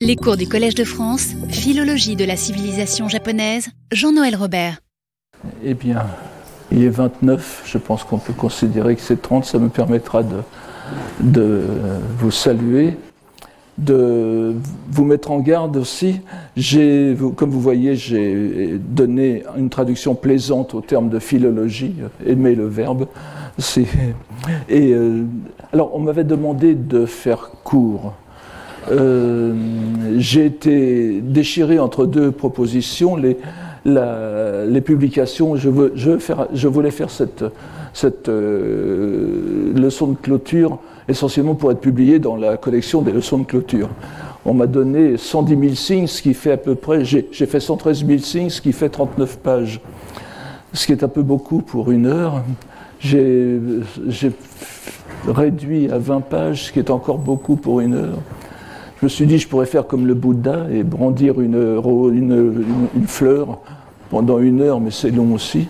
Les cours du Collège de France, Philologie de la civilisation japonaise, Jean-Noël Robert. Eh bien, il est 29, je pense qu'on peut considérer que c'est 30, ça me permettra de, vous saluer, de vous mettre en garde aussi. Comme vous voyez, j'ai donné une traduction plaisante au terme de philologie, aimer le verbe. Euh, alors, on m'avait demandé de faire court. Euh, j'ai été déchiré entre deux propositions. Les, publications, je, voulais faire cette, cette euh, leçon de clôture essentiellement pour être publiée dans la collection des leçons de clôture. On m'a donné 110 000 signes, ce qui fait à peu près, j'ai fait 113 000 signes, ce qui fait 39 pages, ce qui est un peu beaucoup pour une heure. J'ai réduit à 20 pages, ce qui est encore beaucoup pour une heure. Je me suis dit, je pourrais faire comme le Bouddha et brandir une, fleur pendant une heure, mais c'est long aussi.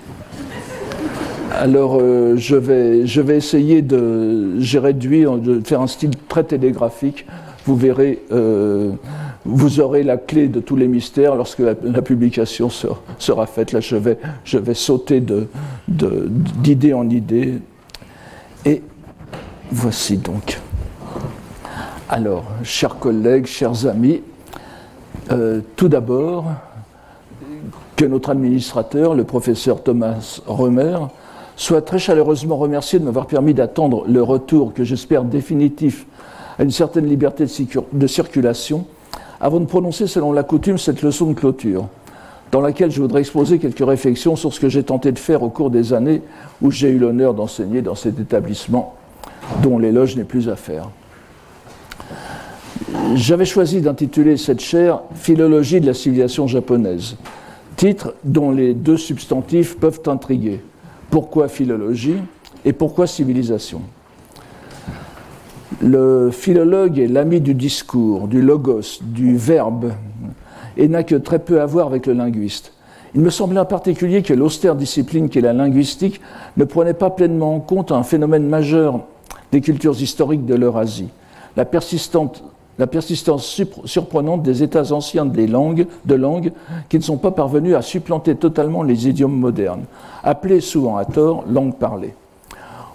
Alors, euh, je, vais, essayer de. J'ai réduit, de faire un style très télégraphique. Vous verrez, euh, vous aurez la clé de tous les mystères lorsque la, publication sera, faite. Là, je vais, je vais sauter d'idée en idée. Et voici donc. Alors, chers collègues, chers amis, euh, tout d'abord, que notre administrateur, le professeur Thomas Romer, soit très chaleureusement remercié de m'avoir permis d'attendre le retour, que j'espère définitif, à une certaine liberté de circulation, avant de prononcer selon la coutume cette leçon de clôture, dans laquelle je voudrais exposer quelques réflexions sur ce que j'ai tenté de faire au cours des années où j'ai eu l'honneur d'enseigner dans cet établissement dont l'éloge n'est plus à faire. J'avais choisi d'intituler cette chaire Philologie de la civilisation japonaise, titre dont les deux substantifs peuvent intriguer. Pourquoi philologie et pourquoi civilisation? Le philologue est l'ami du discours, du logos, du verbe, et n'a que très peu à voir avec le linguiste. Il me semblait en particulier que l'austère discipline qu'est la linguistique ne prenait pas pleinement en compte un phénomène majeur des cultures historiques de l'Eurasie, la persistante la persistance surprenante des états anciens des langues, de langues qui ne sont pas parvenus à supplanter totalement les idiomes modernes, appelés souvent à tort langue parlée.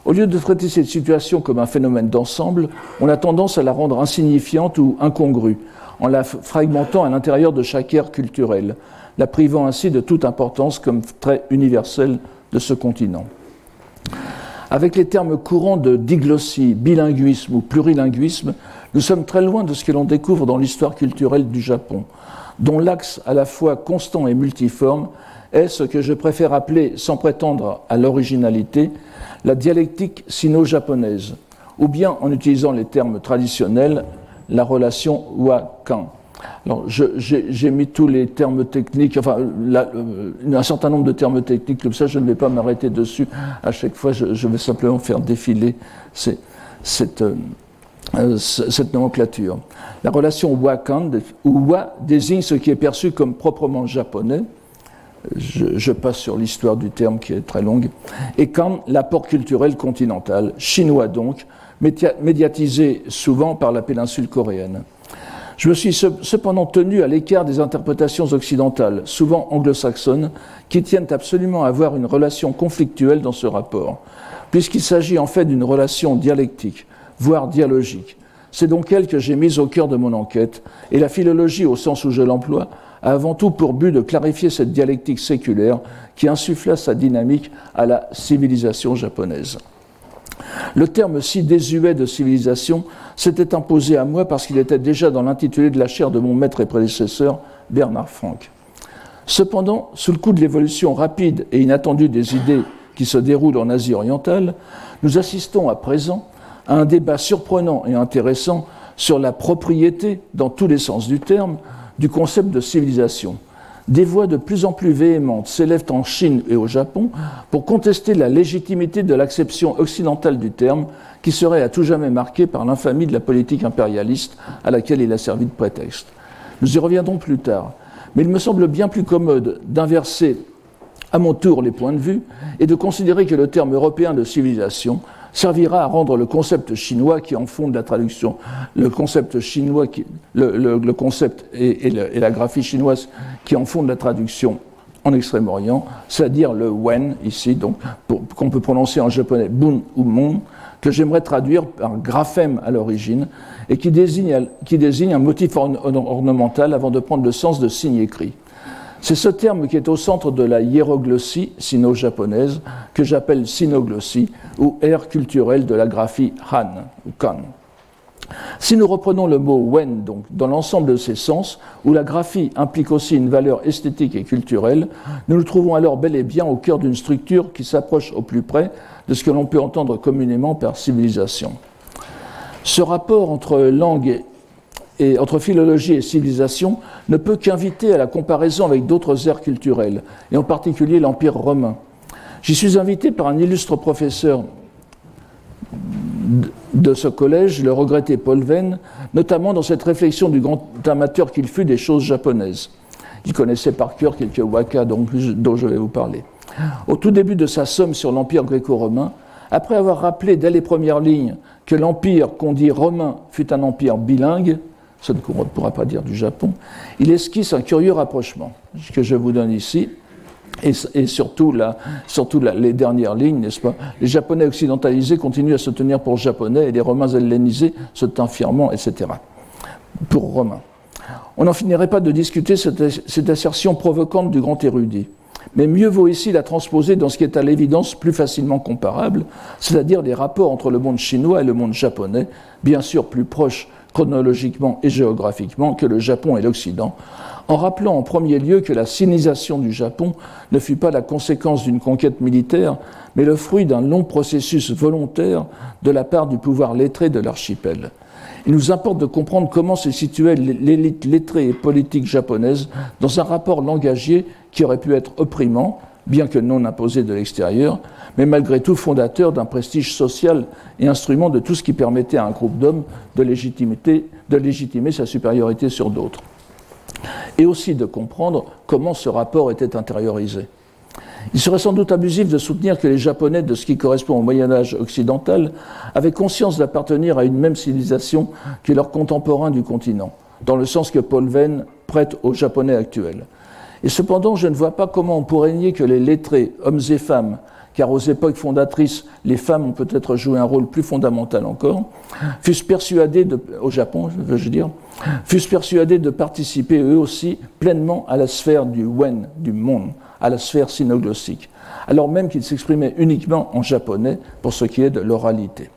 Au lieu de traiter cette situation comme un phénomène d'ensemble, on a tendance à la rendre insignifiante ou incongrue, en la fragmentant à l'intérieur de chaque ère culturelle, la privant ainsi de toute importance comme trait universel de ce continent. Avec les termes courants de diglossie, bilinguisme ou plurilinguisme, nous sommes très loin de ce que l'on découvre dans l'histoire culturelle du Japon, dont l'axe à la fois constant et multiforme est ce que je préfère appeler, sans prétendre à l'originalité, la dialectique sino-japonaise, ou bien, en utilisant les termes traditionnels, la relation wa-kan. Alors, j'ai mis tous les termes techniques, enfin, euh, un certain nombre de termes techniques comme ça, je ne vais pas m'arrêter dessus. À chaque fois, je, vais simplement faire défiler cette, euh, cette nomenclature. La relation Wakan, ou Wa, désigne ce qui est perçu comme proprement japonais. Je, passe sur l'histoire du terme qui est très longue. Et Kan, l'apport culturel continental, chinois donc, médiatisé souvent par la péninsule coréenne. Je me suis cependant tenu à l'écart des interprétations occidentales, souvent anglo-saxonnes, qui tiennent absolument à avoir une relation conflictuelle dans ce rapport, puisqu'il s'agit en fait d'une relation dialectique, voire dialogique. C'est donc elle que j'ai mise au cœur de mon enquête, et la philologie, au sens où je l'emploie, a avant tout pour but de clarifier cette dialectique séculaire qui insuffla sa dynamique à la civilisation japonaise. Le terme si désuet de civilisation s'était imposé à moi parce qu'il était déjà dans l'intitulé de la chaire de mon maître et prédécesseur, Bernard Franck. Cependant, sous le coup de l'évolution rapide et inattendue des idées qui se déroulent en Asie orientale, nous assistons à présent à un débat surprenant et intéressant sur la propriété, dans tous les sens du terme, du concept de civilisation des voix de plus en plus véhémentes s'élèvent en Chine et au Japon pour contester la légitimité de l'acception occidentale du terme, qui serait à tout jamais marquée par l'infamie de la politique impérialiste à laquelle il a servi de prétexte. Nous y reviendrons plus tard, mais il me semble bien plus commode d'inverser à mon tour les points de vue et de considérer que le terme européen de civilisation servira à rendre le concept chinois qui en fonde la traduction, le concept chinois, qui, le, concept et, la graphie chinoise qui en fonde la traduction en Extrême-Orient, c'est-à-dire le wen ici, donc qu'on peut prononcer en japonais bun ou mon, que j'aimerais traduire par graphème à l'origine et qui désigne, qui désigne un motif ornemental avant de prendre le sens de signe écrit. C'est ce terme qui est au centre de la hiéroglossie sino-japonaise que j'appelle sinoglossie ou ère culturelle de la graphie Han ou Kan. Si nous reprenons le mot wen donc, dans l'ensemble de ses sens, où la graphie implique aussi une valeur esthétique et culturelle, nous nous trouvons alors bel et bien au cœur d'une structure qui s'approche au plus près de ce que l'on peut entendre communément par civilisation. Ce rapport entre langue entre philologie et civilisation ne peut qu'inviter à la comparaison avec d'autres aires culturelles, et en particulier l'Empire romain. J'y suis invité par un illustre professeur de ce collège, le regretté Paul Venn, notamment dans cette réflexion du grand amateur qu'il fut des choses japonaises. Il connaissait par cœur quelques waka dont je vais vous parler. Au tout début de sa somme sur l'Empire gréco-romain, après avoir rappelé dès les premières lignes que l'Empire qu'on dit romain fut un empire bilingue, ce ne pourra pas dire du Japon, il esquisse un curieux rapprochement que je vous donne ici, et, surtout, les dernières lignes, n'est-ce pas? Les Japonais occidentalisés continuent à se tenir pour Japonais et les Romains hellénisés se tinrent fièrement, etc. Pour Romains. On n'en finirait pas de discuter cette, cette assertion provocante du grand érudit. Mais mieux vaut ici la transposer dans ce qui est à l'évidence plus facilement comparable, c'est-à-dire les rapports entre le monde chinois et le monde japonais, bien sûr plus proches chronologiquement et géographiquement que le Japon et l'Occident, en rappelant en premier lieu que la sinisation du Japon ne fut pas la conséquence d'une conquête militaire, mais le fruit d'un long processus volontaire de la part du pouvoir lettré de l'archipel. Il nous importe de comprendre comment se situait l'élite lettrée et politique japonaise dans un rapport langagier qui aurait pu être opprimant, bien que non imposé de l'extérieur, mais malgré tout fondateur d'un prestige social et instrument de tout ce qui permettait à un groupe d'hommes de, légitimer sa supériorité sur d'autres. Et aussi de comprendre comment ce rapport était intériorisé. Il serait sans doute abusif de soutenir que les Japonais de ce qui correspond au Moyen Âge occidental avaient conscience d'appartenir à une même civilisation que leurs contemporains du continent, dans le sens que Paul Venn prête aux Japonais actuels. Et cependant, je ne vois pas comment on pourrait nier que les lettrés, hommes et femmes, car aux époques fondatrices, les femmes ont peut-être joué un rôle plus fondamental encore, fussent persuadés, de, au Japon, veux-je dire, fussent persuadés de participer eux aussi pleinement à la sphère du Wen, du monde, à la sphère sinoglossique, alors même qu'ils s'exprimaient uniquement en japonais pour ce qui est de l'oralité.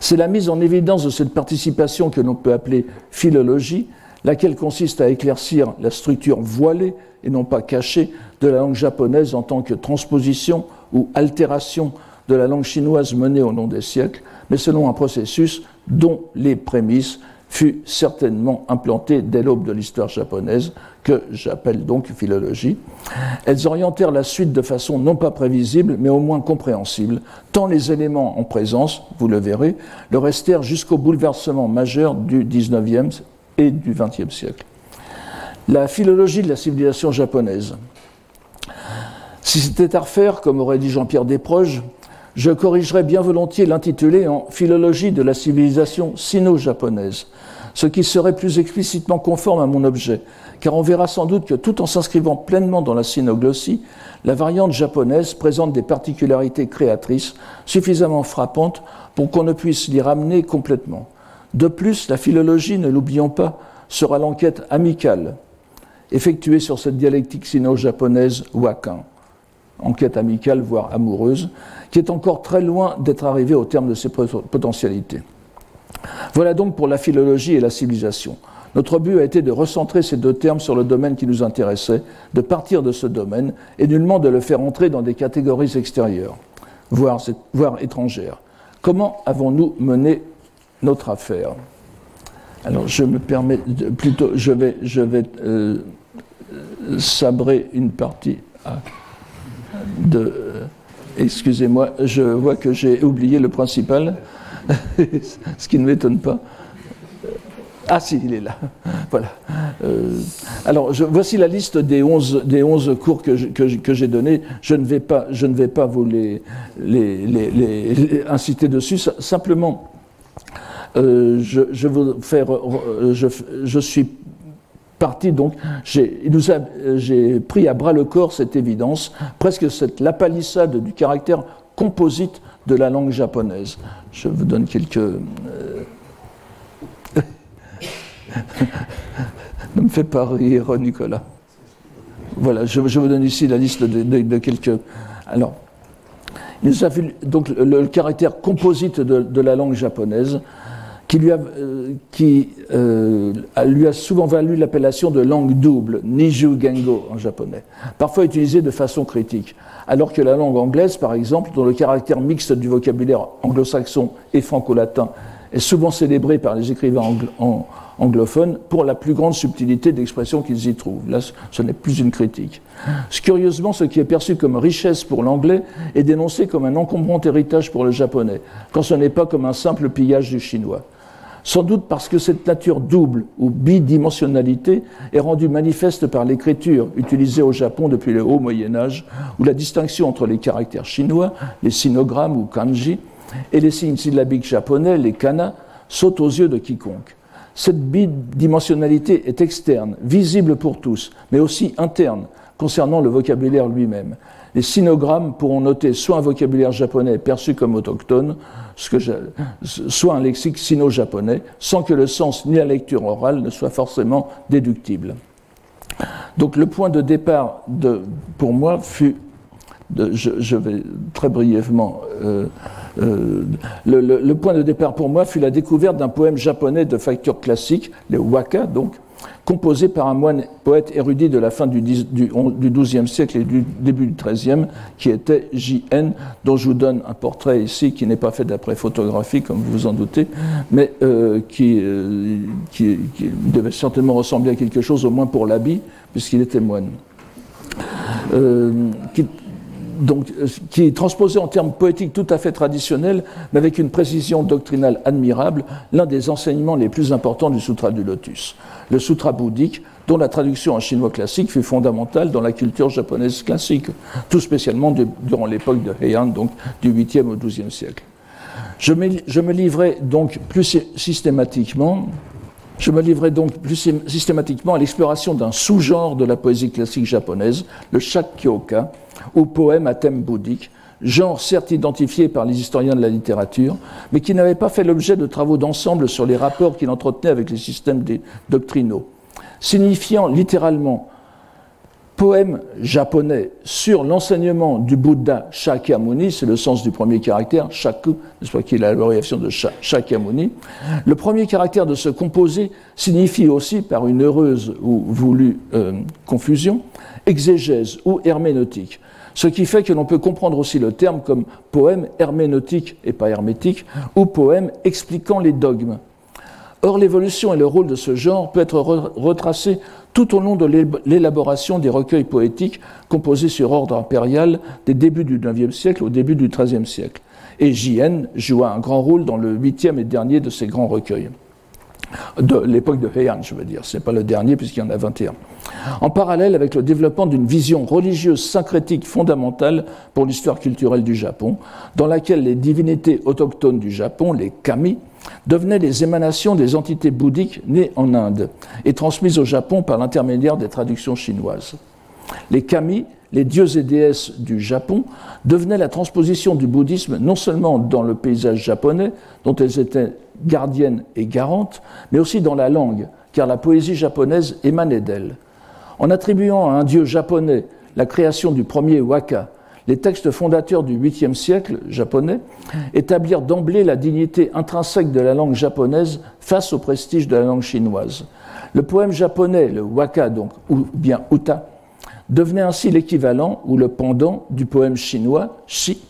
C'est la mise en évidence de cette participation que l'on peut appeler philologie, laquelle consiste à éclaircir la structure voilée et non pas cachée de la langue japonaise en tant que transposition ou altération de la langue chinoise menée au long des siècles, mais selon un processus dont les prémices furent certainement implantées dès l'aube de l'histoire japonaise, que j'appelle donc philologie. Elles orientèrent la suite de façon non pas prévisible, mais au moins compréhensible, tant les éléments en présence, vous le verrez, le restèrent jusqu'au bouleversement majeur du XIXe du XXe siècle. La philologie de la civilisation japonaise. Si c'était à refaire, comme aurait dit Jean-Pierre Desproges, je corrigerais bien volontiers l'intitulé en Philologie de la civilisation sino-japonaise, ce qui serait plus explicitement conforme à mon objet, car on verra sans doute que tout en s'inscrivant pleinement dans la sinoglossie, la variante japonaise présente des particularités créatrices suffisamment frappantes pour qu'on ne puisse l'y ramener complètement. De plus, la philologie, ne l'oublions pas, sera l'enquête amicale effectuée sur cette dialectique sino-japonaise wakan enquête amicale, voire amoureuse, qui est encore très loin d'être arrivée au terme de ses potentialités. Voilà donc pour la philologie et la civilisation. Notre but a été de recentrer ces deux termes sur le domaine qui nous intéressait, de partir de ce domaine et nullement de le faire entrer dans des catégories extérieures, voire, étrangères. Comment avons-nous mené notre affaire Alors je me permets, plutôt, je vais, euh, sabrer une partie. à de... Euh, excusez-moi, je vois que j'ai oublié le principal, ce qui ne m'étonne pas. Ah si, il est là. voilà. Euh, alors, voici la liste des 11, des 11 cours que, que, j'ai donnés. Je ne vais pas, je ne vais pas vous les, inciter dessus. Simplement, euh, veux faire, je, suis parti donc, j'ai pris à bras le corps cette évidence, presque cette, la palissade du caractère composite de la langue japonaise. Je vous donne quelques. Euh, ne me fais pas rire, Nicolas. Voilà, je, vous donne ici la liste de, quelques. Alors, il donc le, caractère composite de, la langue japonaise, qui lui a, euh, euh, lui a souvent valu l'appellation de langue double, Niju Gengo en japonais, parfois utilisée de façon critique alors que la langue anglaise, par exemple, dont le caractère mixte du vocabulaire anglo-saxon et franco-latin est souvent célébré par les écrivains anglophones pour la plus grande subtilité d'expression qu'ils y trouvent. Là, ce n'est plus une critique. Curieusement, ce qui est perçu comme richesse pour l'anglais est dénoncé comme un encombrant héritage pour le japonais, quand ce n'est pas comme un simple pillage du chinois sans doute parce que cette nature double ou bidimensionnalité est rendue manifeste par l'écriture utilisée au Japon depuis le haut Moyen Âge, où la distinction entre les caractères chinois, les sinogrammes ou kanji, et les signes syllabiques japonais, les kana, saute aux yeux de quiconque. Cette bidimensionnalité est externe, visible pour tous, mais aussi interne, concernant le vocabulaire lui-même. Les sinogrammes pourront noter soit un vocabulaire japonais perçu comme autochtone, soit un lexique sino-japonais, sans que le sens ni la lecture orale ne soient forcément déductibles. Donc le point de départ pour moi fut, je, vais très brièvement, euh, euh, le, point de départ pour moi fut la découverte d'un poème japonais de facture classique, les waka donc, composé par un moine poète érudit de la fin du, XIIe siècle et du début du XIIIe, qui était J.N., dont je vous donne un portrait ici qui n'est pas fait d'après photographie, comme vous vous en doutez, mais euh, qui, devait certainement ressembler à quelque chose, au moins pour l'habit, puisqu'il était moine. Donc, qui est transposé en termes poétiques tout à fait traditionnels, mais avec une précision doctrinale admirable, l'un des enseignements les plus importants du Sutra du Lotus le sutra bouddhique, dont la traduction en chinois classique fut fondamentale dans la culture japonaise classique, tout spécialement durant l'époque de Heian, donc du 8e au 12e siècle. Je me, je me donc plus systématiquement je me livrais donc plus systématiquement à l'exploration d'un sous-genre de la poésie classique japonaise, le shakyoka, ou poème à thème bouddhique, genre certes identifié par les historiens de la littérature, mais qui n'avait pas fait l'objet de travaux d'ensemble sur les rapports qu'il entretenait avec les systèmes doctrinaux, signifiant littéralement poème japonais sur l'enseignement du Bouddha Shakyamuni, c'est le sens du premier caractère, shaku, nest pas, qui est la variation de Shakyamuni. Le premier caractère de ce composé signifie aussi, par une heureuse ou voulue euh, confusion, exégèse ou herméneutique, ce qui fait que l'on peut comprendre aussi le terme comme poème herméneutique et pas hermétique, ou poème expliquant les dogmes. Or, l'évolution et le rôle de ce genre peut être retracé tout au long de l'élaboration des recueils poétiques composés sur ordre impérial des débuts du IXe siècle au début du XIIIe siècle. Et J.N. joua un grand rôle dans le huitième et dernier de ces grands recueils de l'époque de Heian, je veux dire. Ce n'est pas le dernier puisqu'il y en a 21. En parallèle avec le développement d'une vision religieuse syncrétique fondamentale pour l'histoire culturelle du Japon, dans laquelle les divinités autochtones du Japon, les kami, devenaient les émanations des entités bouddhiques nées en Inde et transmises au Japon par l'intermédiaire des traductions chinoises. Les kami, les dieux et déesses du Japon, devenaient la transposition du bouddhisme non seulement dans le paysage japonais, dont elles étaient gardiennes et garantes, mais aussi dans la langue, car la poésie japonaise émanait d'elle. En attribuant à un dieu japonais la création du premier waka, les textes fondateurs du 8e siècle japonais établirent d'emblée la dignité intrinsèque de la langue japonaise face au prestige de la langue chinoise. Le poème japonais, le waka donc, ou bien uta, devenait ainsi l'équivalent ou le pendant du poème chinois shi,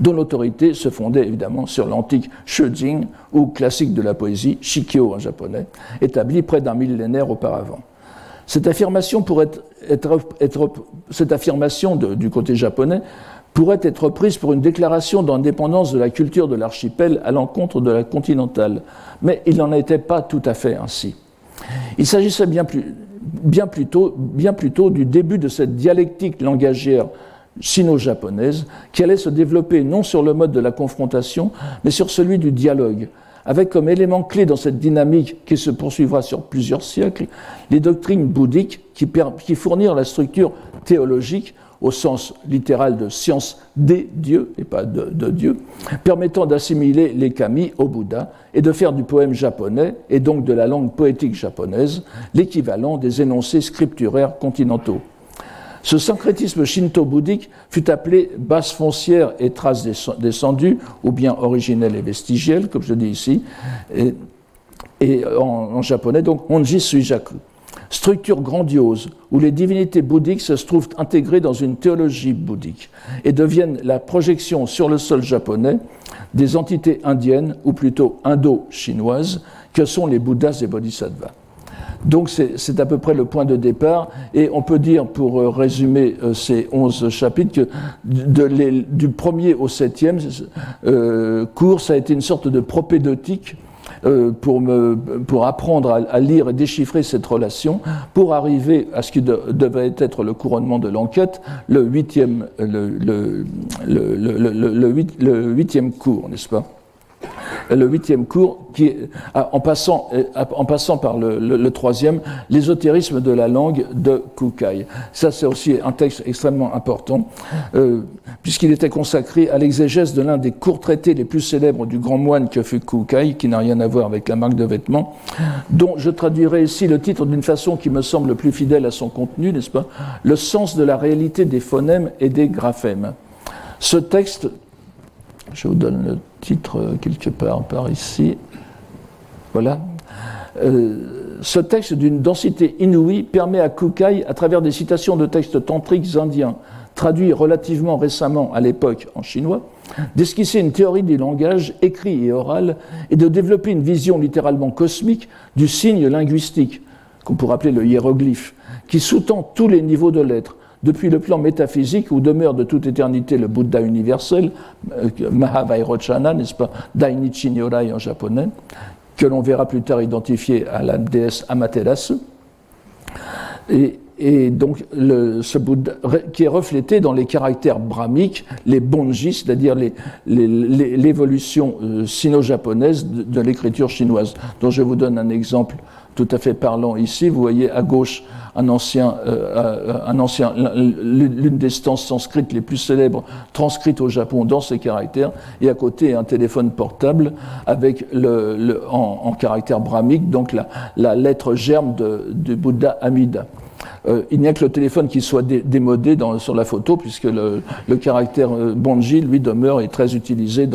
dont l'autorité se fondait évidemment sur l'antique Shujing ou classique de la poésie, Shikyo en japonais, établi près d'un millénaire auparavant. Cette affirmation, être, cette affirmation du côté japonais pourrait être prise pour une déclaration d'indépendance de la culture de l'archipel à l'encontre de la continentale. Mais il n'en était pas tout à fait ainsi. Il s'agissait bien, plus, bien, bien plutôt du début de cette dialectique langagière sino-japonaise qui allait se développer non sur le mode de la confrontation, mais sur celui du dialogue, avec comme élément clé dans cette dynamique qui se poursuivra sur plusieurs siècles les doctrines bouddhiques qui, fournirent la structure théologique au sens littéral de science des dieux et pas de, de Dieu, permettant d'assimiler les kami au Bouddha et de faire du poème japonais et donc de la langue poétique japonaise l'équivalent des énoncés scripturaires continentaux. Ce syncrétisme shinto-bouddhique fut appelé base foncière et traces descendues, ou bien originelle et vestigielle, comme je dis ici, et, en, en, japonais, donc Honji Suijaku structure grandiose où les divinités bouddhiques se trouvent intégrées dans une théologie bouddhique et deviennent la projection sur le sol japonais des entités indiennes, ou plutôt indo-chinoises, que sont les Bouddhas et Bodhisattvas. Donc c'est à peu près le point de départ, et on peut dire, pour euh, résumer euh, ces onze chapitres, que du premier au septième euh, cours, ça a été une sorte de propédeutique euh, pour, apprendre à, lire et déchiffrer cette relation, pour arriver à ce qui devait être le couronnement de l'enquête, le huitième, le huitième cours, n'est-ce pas? Le huitième cours, qui, en, passant, en passant par le, troisième, l'ésotérisme de la langue de Kukai. Ça, c'est aussi un texte extrêmement important, euh, puisqu'il était consacré à l'exégèse de l'un des courts traités les plus célèbres du grand moine que fut Kukai, qui n'a rien à voir avec la marque de vêtements, dont je traduirai ici le titre d'une façon qui me semble plus fidèle à son contenu, n'est-ce pas? Le sens de la réalité des phonèmes et des graphèmes. Ce texte je vous donne le titre euh, quelque part par ici. Voilà. Euh, ce texte d'une densité inouïe permet à Kukai, à travers des citations de textes tantriques indiens, traduits relativement récemment à l'époque en chinois, d'esquisser une théorie du langage écrit et oral et de développer une vision littéralement cosmique du signe linguistique, qu'on pourrait appeler le hiéroglyphe, qui sous-tend tous les niveaux de l'être, depuis le plan métaphysique où demeure de toute éternité le Bouddha universel, euh, Mahavairochana, n'est-ce pas, Dainichi Nyorai en japonais, que l'on verra plus tard identifié à la déesse Amaterasu. Donc, ce Bouddha, qui est reflété dans les caractères brahmiques, les bonji, c'est-à-dire l'évolution euh, sino-japonaise de l'écriture chinoise, dont je vous donne un exemple tout à fait parlant ici. Vous voyez à gauche un ancien, euh, l'une des stances sanscrites les plus célèbres transcrites au Japon dans ces caractères, et à côté un téléphone portable avec le, en, caractère brahmique, donc la, lettre germe du Bouddha Amida. Euh, il n'y a que le téléphone qui soit démodé sur la photo, puisque le, caractère euh, Bonji, lui, demeure et est très utilisé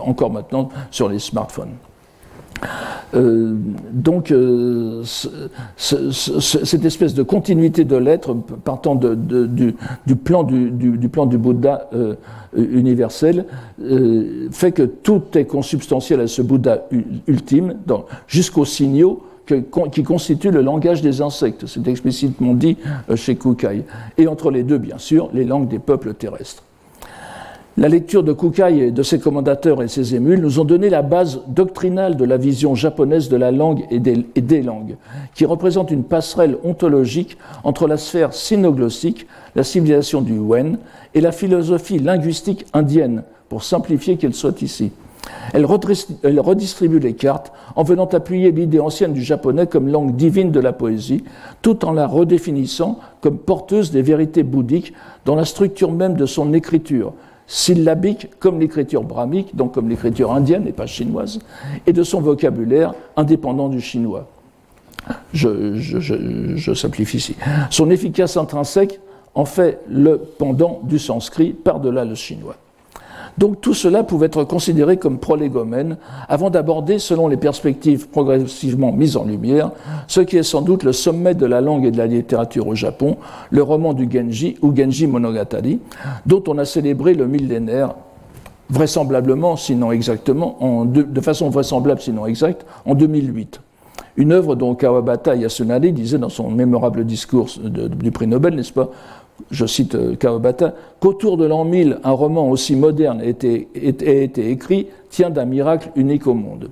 encore maintenant sur les smartphones. Euh, donc, cette espèce de continuité de l'être, partant du, plan du, plan du Bouddha universel, fait que tout est consubstantiel à ce Bouddha ultime, jusqu'aux signaux qui constituent le langage des insectes. C'est explicitement dit chez Kukai. Et entre les deux, bien sûr, les langues des peuples terrestres. La lecture de Kukai et de ses commandateurs et ses émules nous ont donné la base doctrinale de la vision japonaise de la langue et des, langues, qui représente une passerelle ontologique entre la sphère sinoglossique, la civilisation du Wen, et la philosophie linguistique indienne, pour simplifier qu'elle soit ici. Elle redistribue les cartes en venant appuyer l'idée ancienne du japonais comme langue divine de la poésie, tout en la redéfinissant comme porteuse des vérités bouddhiques dans la structure même de son écriture, syllabique comme l'écriture brahmique, donc comme l'écriture indienne et pas chinoise, et de son vocabulaire indépendant du chinois. Je, simplifie ici. Son efficace intrinsèque en fait le pendant du sanskrit par-delà le chinois. Donc tout cela pouvait être considéré comme prolégomène avant d'aborder, selon les perspectives progressivement mises en lumière, ce qui est sans doute le sommet de la langue et de la littérature au Japon, le roman du Genji ou Genji Monogatari, dont on a célébré le millénaire vraisemblablement, sinon exactement, de, façon vraisemblable sinon exacte, en 2008. Une œuvre dont Kawabata Yasunari disait dans son mémorable discours du prix Nobel, n'est-ce pas, je cite euh, Kawabata, qu'autour de l'an 1000, un roman aussi moderne ait été, écrit tient d'un miracle unique au monde.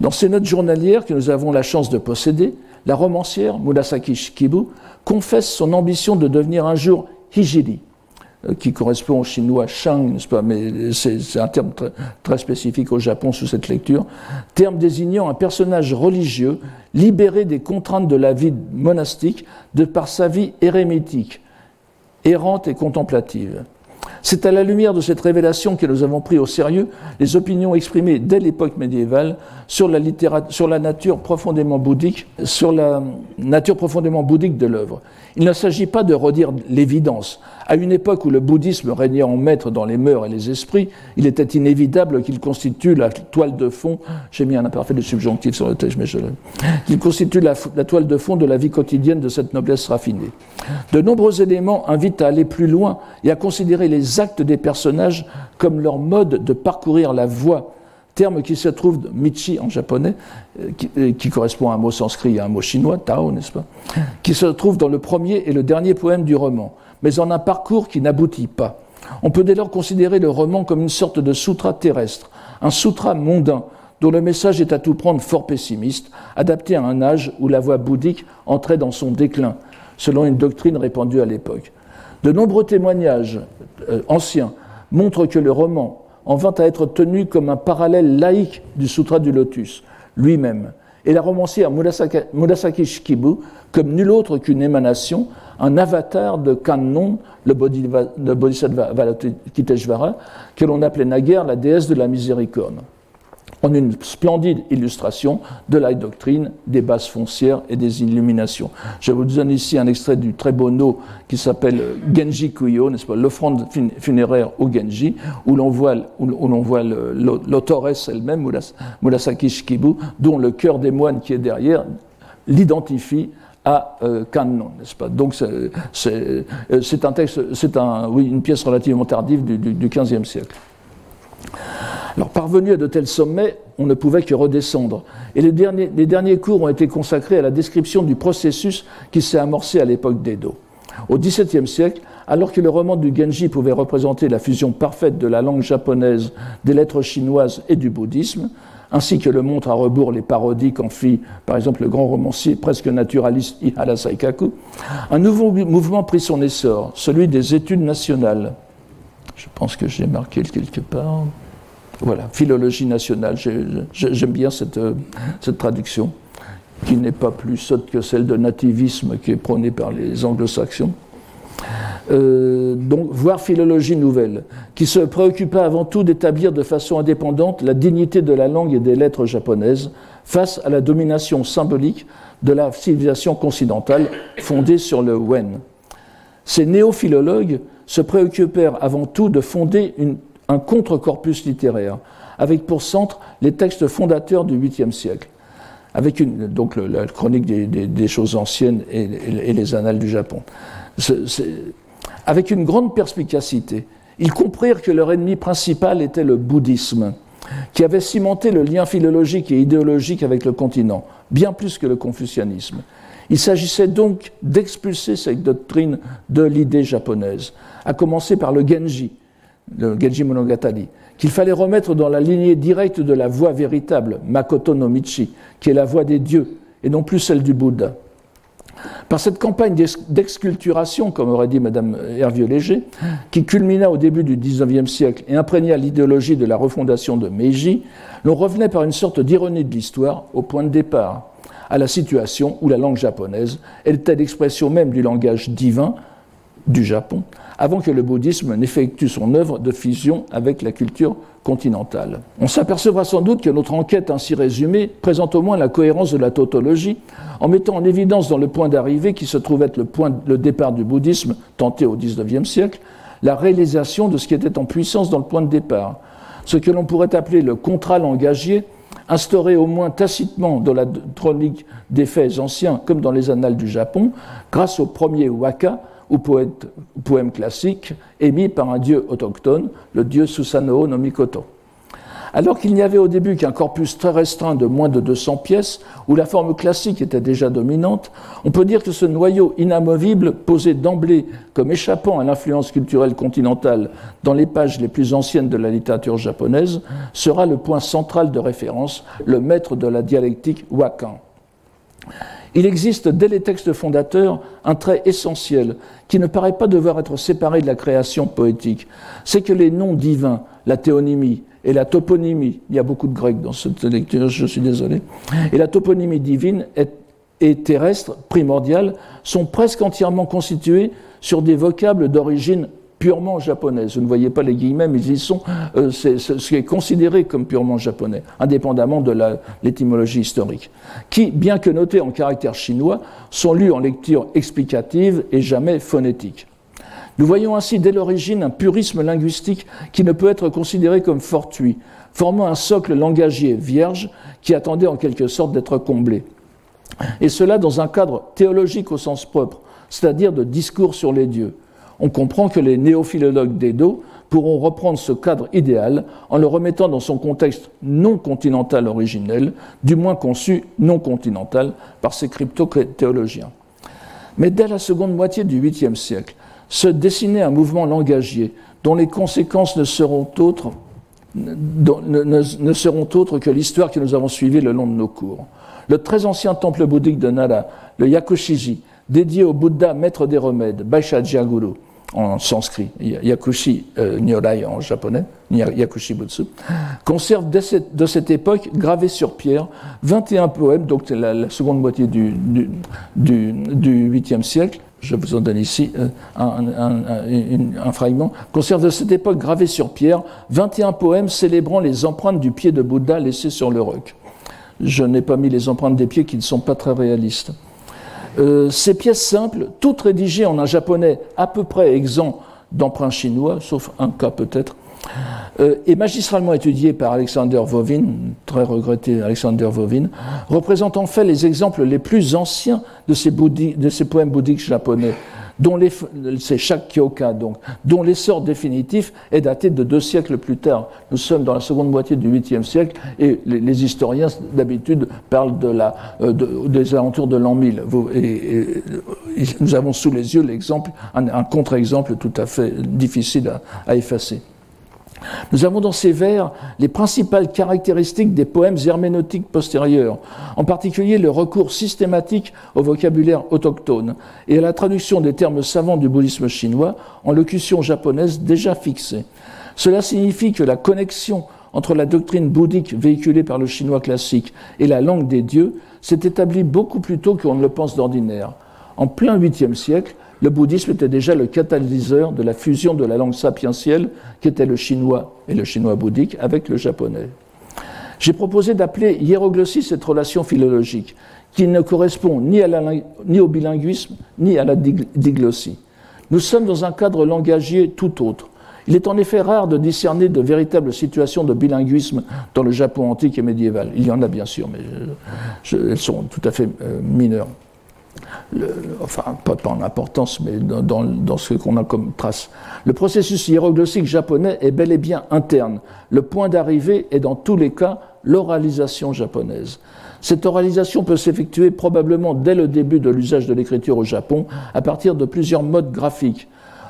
Dans ces notes journalières que nous avons la chance de posséder, la romancière Murasaki Shikibu confesse son ambition de devenir un jour hijiri, qui correspond au chinois shang, n'est-ce pas, mais c'est un terme très, spécifique au Japon sous cette lecture, terme désignant un personnage religieux libéré des contraintes de la vie monastique de par sa vie érémitique, errante et contemplative. C'est à la lumière de cette révélation que nous avons pris au sérieux les opinions exprimées dès l'époque médiévale sur la nature profondément bouddhique, sur la nature profondément bouddhique de l'œuvre. Il ne s'agit pas de redire l'évidence. À une époque où le bouddhisme régnait en maître dans les mœurs et les esprits, il était inévitable qu'il constitue la toile de fond, j'ai mis un imparfait de subjonctif sur le texte, mais je qu'il constitue la, toile de fond de la vie quotidienne de cette noblesse raffinée. De nombreux éléments invitent à aller plus loin et à considérer les actes des personnages comme leur mode de parcourir la voie terme qui se trouve, Michi en japonais, euh, euh, qui, correspond à un mot sanskrit et à un mot chinois, Tao, n'est-ce pas, qui se trouve dans le premier et le dernier poème du roman, mais en un parcours qui n'aboutit pas. On peut dès lors considérer le roman comme une sorte de sutra terrestre, un sutra mondain, dont le message est à tout prendre fort pessimiste, adapté à un âge où la voie bouddhique entrait dans son déclin, selon une doctrine répandue à l'époque. De nombreux témoignages euh, anciens montrent que le roman, en vint à être tenu comme un parallèle laïque du Sutra du Lotus lui-même, et la romancière Murasaki Shikibu comme nul autre qu'une émanation, un avatar de Kannon, le Bodhisattva Avalokiteshvara, que l'on appelait naguère la déesse de la miséricorde en une splendide illustration de la doctrine des bases foncières et des illuminations. Je vous donne ici un extrait du très beau no qui s'appelle Genji Kuyo, n'est-ce pas, l'offrande funéraire au Genji, où l'on voit, où l'autoresse elle-même, Murasaki Shikibu, dont le cœur des moines qui est derrière l'identifie à euh, Kannon, n'est-ce pas Donc c'est euh, un texte, c'est un, oui, une pièce relativement tardive du XVe siècle. Alors, parvenu à de tels sommets, on ne pouvait que redescendre. Et les derniers, cours ont été consacrés à la description du processus qui s'est amorcé à l'époque d'Edo. Au XVIIe siècle, alors que le roman du Genji pouvait représenter la fusion parfaite de la langue japonaise, des lettres chinoises et du bouddhisme, ainsi que le montrent à rebours les parodies qu'en fit, par exemple, le grand romancier presque naturaliste Ihara Saikaku, un nouveau mouvement prit son essor, celui des études nationales. Je pense que j'ai marqué quelque part. Voilà, philologie nationale. J'aime bien cette, euh, cette, traduction, qui n'est pas plus sotte que celle de nativisme qui est prônée par les anglo-saxons. Euh, donc, voire philologie nouvelle, qui se préoccupa avant tout d'établir de façon indépendante la dignité de la langue et des lettres japonaises face à la domination symbolique de la civilisation occidentale fondée sur le Wen. Ces néo-philologues se préoccupèrent avant tout de fonder une un contre-corpus littéraire, avec pour centre les textes fondateurs du 8e siècle, avec une, donc la chronique des, choses anciennes et, les annales du Japon. avec une grande perspicacité, ils comprirent que leur ennemi principal était le bouddhisme, qui avait cimenté le lien philologique et idéologique avec le continent, bien plus que le confucianisme. Il s'agissait donc d'expulser cette doctrine de l'idée japonaise, à commencer par le Genji, le Genji Monogatari, qu'il fallait remettre dans la lignée directe de la voie véritable, Makoto no Michi, qui est la voie des dieux, et non plus celle du Bouddha. Par cette campagne d'exculturation, comme aurait dit Mme Hervieux-Léger, qui culmina au début du XIXe siècle et imprégna l'idéologie de la refondation de Meiji, l'on revenait par une sorte d'ironie de l'histoire au point de départ, à la situation où la langue japonaise était l'expression même du langage divin du Japon, avant que le bouddhisme n'effectue son œuvre de fusion avec la culture continentale. On s'apercevra sans doute que notre enquête ainsi résumée présente au moins la cohérence de la tautologie, en mettant en évidence dans le point d'arrivée qui se trouve être le point de départ du bouddhisme tenté au XIXe siècle, la réalisation de ce qui était en puissance dans le point de départ, ce que l'on pourrait appeler le contrat langagier, instauré au moins tacitement dans la chronique des faits anciens comme dans les annales du Japon, grâce au premier waka, ou poème classique émis par un dieu autochtone, le dieu Susanoo no Mikoto. Alors qu'il n'y avait au début qu'un corpus très restreint de moins de 200 pièces, où la forme classique était déjà dominante, on peut dire que ce noyau inamovible, posé d'emblée comme échappant à l'influence culturelle continentale dans les pages les plus anciennes de la littérature japonaise, sera le point central de référence, le maître de la dialectique wakan. Il existe dès les textes fondateurs un trait essentiel qui ne paraît pas devoir être séparé de la création poétique. C'est que les noms divins, la théonymie et la toponymie, il y a beaucoup de grec dans cette lecture, je suis désolé, et la toponymie divine et terrestre, primordiale, sont presque entièrement constitués sur des vocables d'origine purement japonaise. Vous ne voyez pas les guillemets, mais ils sont. Euh, ce qui est considéré comme purement japonais, indépendamment de l'étymologie historique, qui, bien que notés en caractère chinois, sont lus en lecture explicative et jamais phonétique. Nous voyons ainsi dès l'origine un purisme linguistique qui ne peut être considéré comme fortuit, formant un socle langagier vierge qui attendait en quelque sorte d'être comblé. Et cela dans un cadre théologique au sens propre, c'est-à-dire de discours sur les dieux on comprend que les néophilologues d'Edo pourront reprendre ce cadre idéal en le remettant dans son contexte non continental originel, du moins conçu non continental par ces crypto-théologiens. Mais dès la seconde moitié du 8e siècle, se dessinait un mouvement langagier dont les conséquences ne seront autres, que l'histoire que nous avons suivie le long de nos cours. Le très ancien temple bouddhique de Nara, le Yakushiji, dédié au Bouddha maître des remèdes, Baishajaguru, en sanskrit, Yakushi euh, en japonais, Yakushi Butsu, conserve de cette, époque, gravé sur pierre, 21 poèmes, donc la, seconde moitié du, du, du, 8e siècle, je vous en donne ici un, fragment, conserve de cette époque gravé sur pierre 21 poèmes célébrant les empreintes du pied de Bouddha laissées sur le roc. Je n'ai pas mis les empreintes des pieds qui ne sont pas très réalistes. Euh, ces pièces simples, toutes rédigées en un japonais à peu près exempt d'emprunts chinois, sauf un cas peut-être, euh, et magistralement étudiées par Alexander Vovin, très regretté Alexander Vovin, représentent en fait les exemples les plus anciens de ces poèmes bouddhiques japonais, dont c'est chaque Kyoka, donc, dont l'essor définitif est daté de deux siècles plus tard. Nous sommes dans la seconde moitié du 8e siècle et les, historiens d'habitude parlent de la, euh, des alentours de l'an 1000. Et, nous avons sous les yeux l'exemple, un, contre-exemple tout à fait difficile à effacer. Nous avons dans ces vers les principales caractéristiques des poèmes herméneutiques postérieurs, en particulier le recours systématique au vocabulaire autochtone et à la traduction des termes savants du bouddhisme chinois en locution japonaise déjà fixée. Cela signifie que la connexion entre la doctrine bouddhique véhiculée par le chinois classique et la langue des dieux s'est établie beaucoup plus tôt qu'on ne le pense d'ordinaire. En plein 8e siècle, le bouddhisme était déjà le catalyseur de la fusion de la langue sapientielle qu'était le chinois et le chinois bouddhique avec le japonais. J'ai proposé d'appeler hiéroglossie cette relation philologique qui ne correspond ni, au bilinguisme ni à la diglossie. Nous sommes dans un cadre langagier tout autre. Il est en effet rare de discerner de véritables situations de bilinguisme dans le Japon antique et médiéval. Il y en a bien sûr, mais elles sont tout à fait euh, mineures enfin pas, en importance, mais dans, ce qu'on a comme trace. Le processus hiéroglossique japonais est bel et bien interne. Le point d'arrivée est dans tous les cas l'oralisation japonaise. Cette oralisation peut s'effectuer probablement dès le début de l'usage de l'écriture au Japon, à partir de plusieurs modes graphiques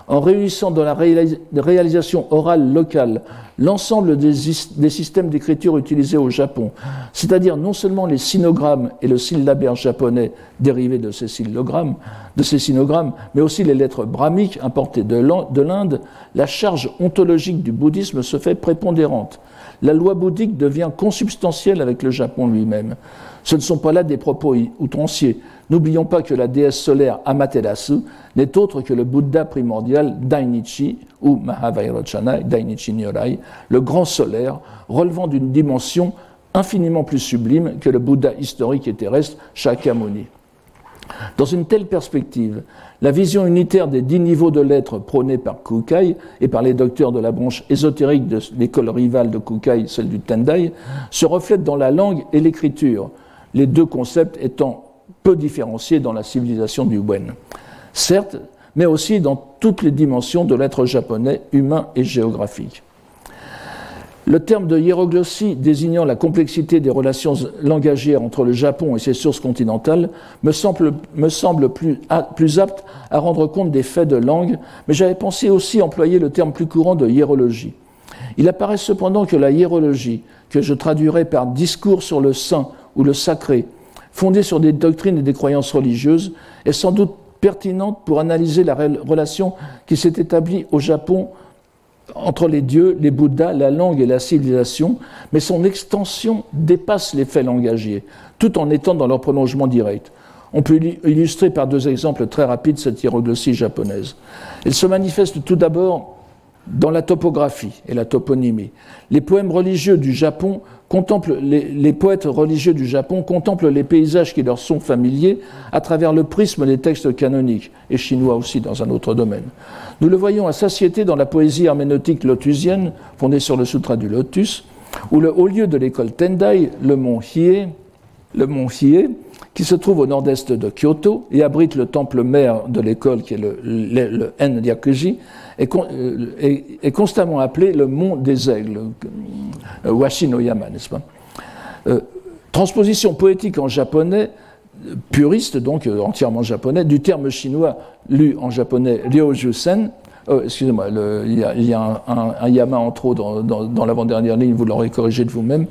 en réunissant dans la réalisation orale locale l'ensemble des, systèmes d'écriture utilisés au Japon, c'est-à-dire non seulement les sinogrammes et le syllabaire japonais dérivés de ces de ces sinogrammes, mais aussi les lettres brahmiques importées de l'Inde, la charge ontologique du bouddhisme se fait prépondérante. La loi bouddhique devient consubstantielle avec le Japon lui-même. Ce ne sont pas là des propos outranciers. N'oublions pas que la déesse solaire Amaterasu n'est autre que le Bouddha primordial Dainichi ou Mahavairochana, Dainichi Nyorai, le grand solaire, relevant d'une dimension infiniment plus sublime que le Bouddha historique et terrestre Shakyamuni. Dans une telle perspective, la vision unitaire des dix niveaux de l'être prônée par Kukai et par les docteurs de la branche ésotérique de l'école rivale de Kukai, celle du Tendai, se reflète dans la langue et l'écriture, les deux concepts étant peu différenciés dans la civilisation du Wen. Certes, mais aussi dans toutes les dimensions de l'être japonais humain et géographique. Le terme de hiéroglossie désignant la complexité des relations langagières entre le Japon et ses sources continentales me semble, me semble plus, plus, apte à rendre compte des faits de langue, mais j'avais pensé aussi employer le terme plus courant de hiérologie. Il apparaît cependant que la hiérologie, que je traduirais par discours sur le saint ou le sacré, fondé sur des doctrines et des croyances religieuses, est sans doute pertinente pour analyser la relation qui s'est établie au Japon entre les dieux, les Bouddhas, la langue et la civilisation, mais son extension dépasse les faits langagiers, tout en étant dans leur prolongement direct. On peut illustrer par deux exemples très rapides cette hiéroglossie japonaise. Elle se manifeste tout d'abord dans la topographie et la toponymie. Les poèmes religieux du Japon contemplent, les, poètes religieux du Japon contemplent les paysages qui leur sont familiers à travers le prisme des textes canoniques, et chinois aussi dans un autre domaine. Nous le voyons à satiété dans la poésie herméneutique lotusienne, fondée sur le Sutra du Lotus, où le haut lieu de l'école Tendai, le mont Hiei, le mont Hiei, qui se trouve au nord-est de Kyoto et abrite le temple mère de l'école, qui est le, le, N-Ryakuji, euh, est, constamment appelé le mont des aigles, euh, Washi no Yama, n'est-ce pas? Euh, Transposition poétique en japonais, puriste donc, entièrement japonais, du terme chinois lu en japonais Ryojusen, excusez-moi, il y a, un, yama en trop dans, l'avant-dernière ligne, vous l'aurez corrigé de vous-même.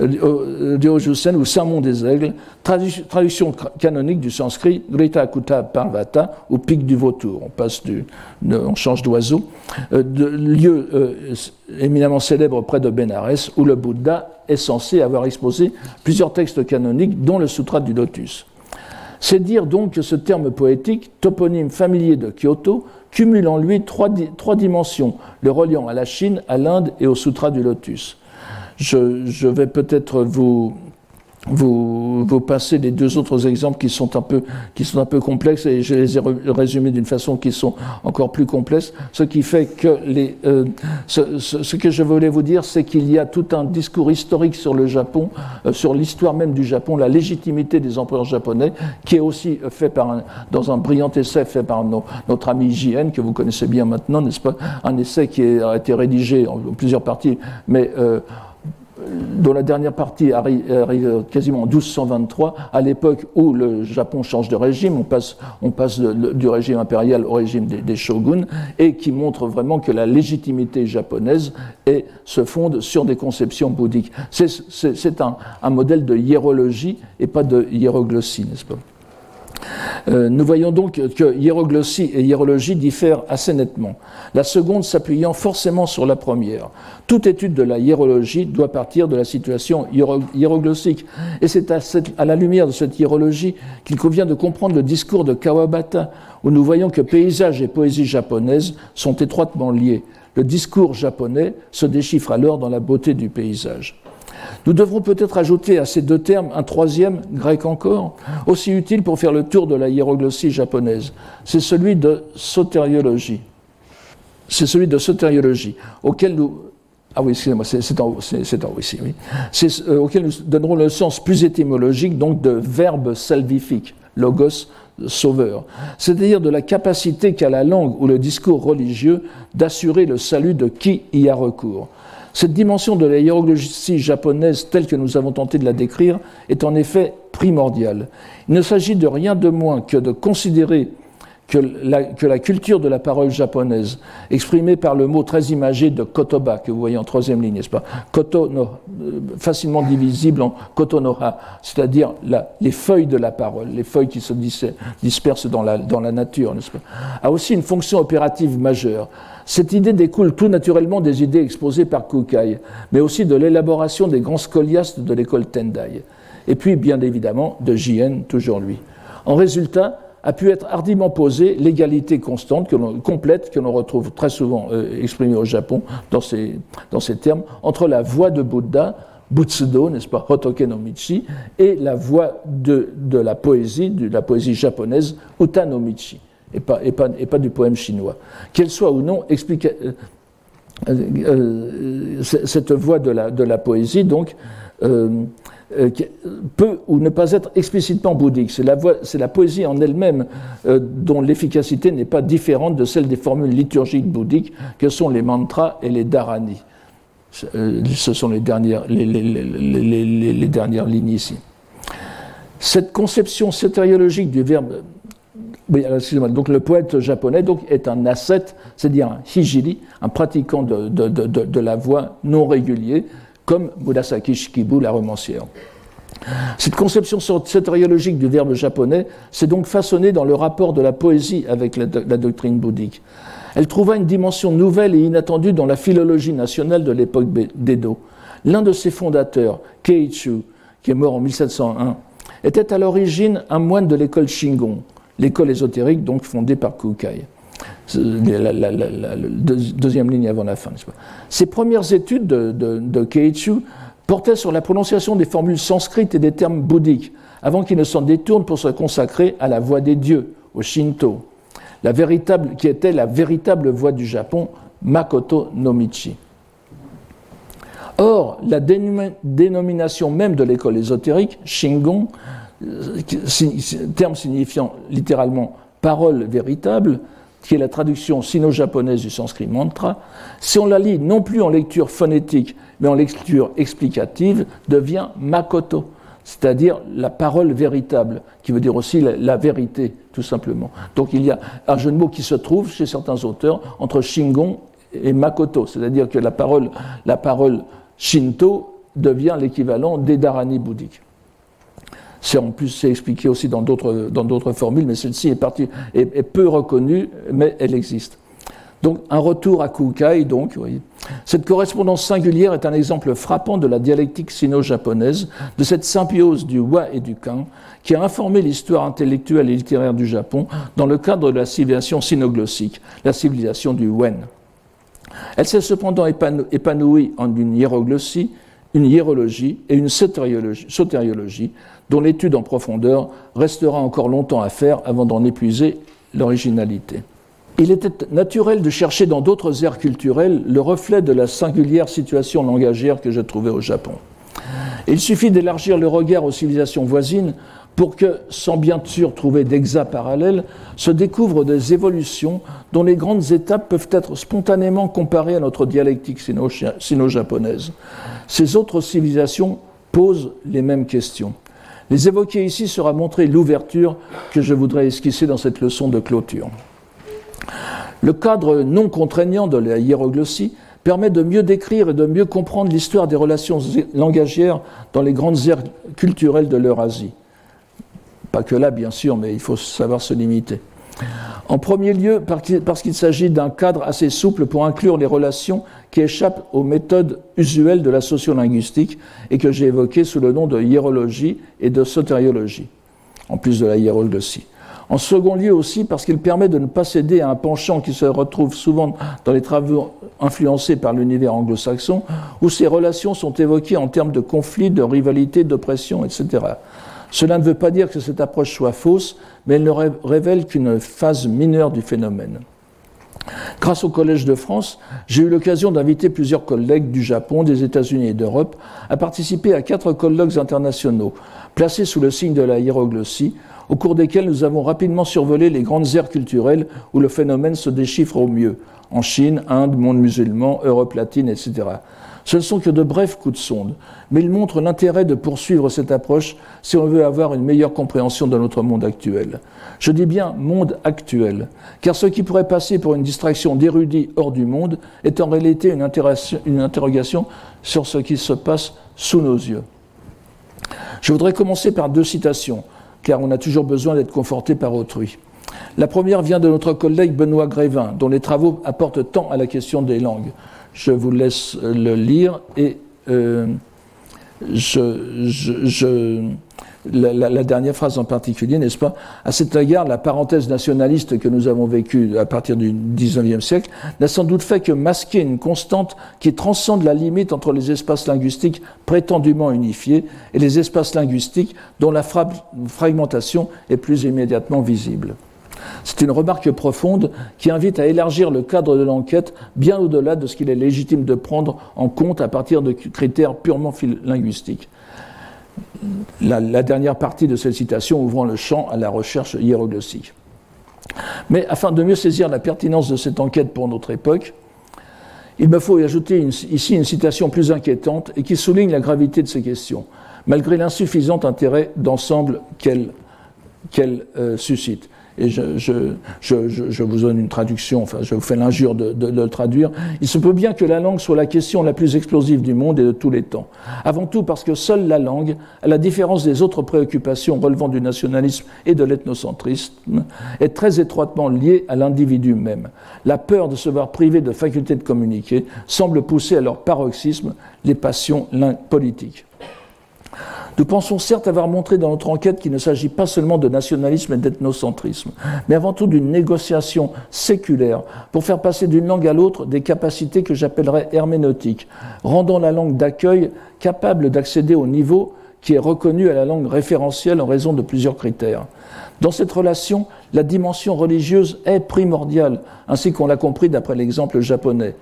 Diojusen ou Sermon des Aigles, traduction canonique du sanskrit Grita Kuta Parvata ou pic du vautour. On passe on change d'oiseau. Euh, lieu euh, éminemment célèbre près de Benares où le Bouddha est censé avoir exposé plusieurs textes canoniques, dont le Sutra du Lotus. C'est dire donc que ce terme poétique, toponyme familier de Kyoto, cumule en lui trois, dimensions, le reliant à la Chine, à l'Inde et au Sutra du Lotus. Je vais peut-être vous, vous, vous passer les deux autres exemples qui sont un peu, qui sont un peu complexes et je les ai résumés d'une façon qui sont encore plus complexes. Ce qui fait que les, euh, ce, ce, que je voulais vous dire, c'est qu'il y a tout un discours historique sur le Japon, euh, sur l'histoire même du Japon, la légitimité des empereurs japonais, qui est aussi fait par un, dans un brillant essai fait par notre ami JN, que vous connaissez bien maintenant, n'est-ce pas? Un essai qui a été rédigé en, plusieurs parties, mais euh, dont la dernière partie arrive, quasiment en 1223, à l'époque où le Japon change de régime, on passe, du régime impérial au régime des, shoguns, et qui montre vraiment que la légitimité japonaise se fonde sur des conceptions bouddhiques. C'est un, un modèle de hiérologie et pas de hiéroglossie, n'est-ce pas? Euh, nous voyons donc que hiéroglossie et hiérologie diffèrent assez nettement, la seconde s'appuyant forcément sur la première. Toute étude de la hiérologie doit partir de la situation hiéroglossique, et c'est à, la lumière de cette hiérologie qu'il convient de comprendre le discours de Kawabata, où nous voyons que paysage et poésie japonaise sont étroitement liés. Le discours japonais se déchiffre alors dans la beauté du paysage. Nous devrons peut-être ajouter à ces deux termes un troisième, grec encore, aussi utile pour faire le tour de la hiéroglossie japonaise. C'est celui de sotériologie. C'est celui de sotériologie, auquel nous. Auquel nous donnerons le sens plus étymologique, donc de verbe salvifique, logos, sauveur, c'est-à-dire de la capacité qu'a la langue ou le discours religieux d'assurer le salut de qui y a recours. Cette dimension de la hiéroglyphe japonaise telle que nous avons tenté de la décrire est en effet primordiale. Il ne s'agit de rien de moins que de considérer que la, culture de la parole japonaise, exprimée par le mot très imagé de kotoba, que vous voyez en troisième ligne, n'est-ce pas? Koto no, euh, facilement divisible en kotonoha, c'est-à-dire les feuilles de la parole, les feuilles qui se dispersent dans la, dans la nature, n'est-ce pas? A aussi une fonction opérative majeure. Cette idée découle tout naturellement des idées exposées par Kukai, mais aussi de l'élaboration des grands scoliastes de l'école Tendai, et puis bien évidemment de Jien, toujours lui. En résultat, a pu être hardiment posée l'égalité constante, que complète, que l'on retrouve très souvent euh, exprimée au Japon dans ces, termes, entre la voix de Bouddha, Butsudo, n'est-ce pas, Hotoke no Michi, et la voix de, de la poésie, de la poésie japonaise, Uta no Michi et pas, du poème chinois. Qu'elle soit ou non explique, euh, euh, cette voie de la, poésie, donc, euh, peut ou ne pas être explicitement bouddhique. C'est la, poésie en elle-même dont l'efficacité n'est pas différente de celle des formules liturgiques bouddhiques que sont les mantras et les dharani. Ce sont les dernières, les, dernières lignes ici. Cette conception sétériologique du verbe donc le poète japonais est un ascète, c'est-à-dire un hijiri, un pratiquant de, la voix non régulier, comme Murasaki Shikibu, la romancière. Cette conception sétériologique du verbe japonais s'est donc façonnée dans le rapport de la poésie avec la, la, doctrine bouddhique. Elle trouva une dimension nouvelle et inattendue dans la philologie nationale de l'époque d'Edo. L'un de ses fondateurs, Keiichu, qui est mort en 1701, était à l'origine un moine de l'école Shingon, l'école ésotérique donc fondée par Kukai. La, deuxième ligne avant la fin. Ses premières études de, de, portaient sur la prononciation des formules sanscrites et des termes bouddhiques, avant qu'il ne s'en détourne pour se consacrer à la voix des dieux, au Shinto, la qui était la véritable voix du Japon, Makoto no Michi. Or, la dénomination même de l'école ésotérique, Shingon, terme signifiant littéralement parole véritable, qui est la traduction sino-japonaise du sanskrit mantra, si on la lit non plus en lecture phonétique, mais en lecture explicative, devient makoto, c'est-à-dire la parole véritable, qui veut dire aussi la, vérité, tout simplement. Donc il y a un jeu de mots qui se trouve chez certains auteurs entre shingon et makoto, c'est-à-dire que la parole, parole shinto devient l'équivalent des dharani bouddhiques. C'est en plus expliqué aussi dans d'autres, formules, mais celle-ci est, est, peu reconnue, mais elle existe. Donc un retour à Kukai, donc, Cette correspondance singulière est un exemple frappant de la dialectique sino-japonaise, de cette symbiose du wa et du kan, qui a informé l'histoire intellectuelle et littéraire du Japon dans le cadre de la civilisation sinoglossique, la civilisation du Wen. Elle s'est cependant épanouie en une hiéroglossie, une hiérologie et une sotériologie, dont l'étude en profondeur restera encore longtemps à faire avant d'en épuiser l'originalité. Il était naturel de chercher dans d'autres aires culturelles le reflet de la singulière situation langagière que je trouvais au Japon. il suffit d'élargir le regard aux civilisations voisines pour que, sans bien sûr trouver d'exacts parallèles, se découvrent des évolutions dont les grandes étapes peuvent être spontanément comparées à notre dialectique sino-japonaise. Ces autres civilisations posent les mêmes questions. Les évoquer ici sera montrer l'ouverture que je voudrais esquisser dans cette leçon de clôture. Le cadre non contraignant de la hiéroglossie permet de mieux décrire et de mieux comprendre l'histoire des relations langagières dans les grandes aires culturelles de l'Eurasie. Pas que là, bien sûr, mais il faut savoir se limiter. En premier lieu, parce qu'il s'agit d'un cadre assez souple pour inclure les relations qui échappent aux méthodes usuelles de la sociolinguistique et que j'ai évoquées sous le nom de hiérologie et de sotériologie, en plus de la hiéroglossie. En second lieu aussi, parce qu'il permet de ne pas céder à un penchant qui se retrouve souvent dans les travaux influencés par l'univers anglo-saxon, où ces relations sont évoquées en termes de conflits, de rivalité, d'oppression, etc. Cela ne veut pas dire que cette approche soit fausse, mais elle ne révèle qu'une phase mineure du phénomène. Grâce au Collège de France, j'ai eu l'occasion d'inviter plusieurs collègues du Japon, des États-Unis et d'Europe à participer à quatre colloques internationaux, placés sous le signe de la hiéroglossie, au cours desquels nous avons rapidement survolé les grandes aires culturelles où le phénomène se déchiffre au mieux, en Chine, Inde, monde musulman, Europe latine, etc. Ce ne sont que de brefs coups de sonde, mais ils montrent l'intérêt de poursuivre cette approche si on veut avoir une meilleure compréhension de notre monde actuel. Je dis bien monde actuel, car ce qui pourrait passer pour une distraction d'érudits hors du monde est en réalité une, une interrogation sur ce qui se passe sous nos yeux. Je voudrais commencer par deux citations, car on a toujours besoin d'être conforté par autrui. La première vient de notre collègue Benoît Grévin, dont les travaux apportent tant à la question des langues. Je vous laisse le lire et euh, la, dernière phrase en particulier, n'est-ce pas? À cet égard, la parenthèse nationaliste que nous avons vécue à partir du XIXe siècle n'a sans doute fait que masquer une constante qui transcende la limite entre les espaces linguistiques prétendument unifiés et les espaces linguistiques dont la fragmentation est plus immédiatement visible. C'est une remarque profonde qui invite à élargir le cadre de l'enquête bien au-delà de ce qu'il est légitime de prendre en compte à partir de critères purement linguistiques. La, dernière partie de cette citation ouvrant le champ à la recherche hiéroglossique. Mais afin de mieux saisir la pertinence de cette enquête pour notre époque, Il me faut y ajouter ici une citation plus inquiétante et qui souligne la gravité de ces questions, malgré l'insuffisant intérêt d'ensemble qu'elle euh, suscite et je, vous donne une traduction, enfin je vous fais l'injure de, le traduire, il se peut bien que la langue soit la question la plus explosive du monde et de tous les temps. Avant tout parce que seule la langue, à la différence des autres préoccupations relevant du nationalisme et de l'ethnocentrisme, est très étroitement liée à l'individu même. La peur de se voir privé de faculté de communiquer semble pousser à leur paroxysme les passions politiques. Nous pensons certes avoir montré dans notre enquête qu'il ne s'agit pas seulement de nationalisme et d'ethnocentrisme, mais avant tout d'une négociation séculaire pour faire passer d'une langue à l'autre des capacités que j'appellerais herméneutiques, rendant la langue d'accueil capable d'accéder au niveau qui est reconnu à la langue référentielle en raison de plusieurs critères. Dans cette relation, la dimension religieuse est primordiale, ainsi qu'on l'a compris d'après l'exemple japonais.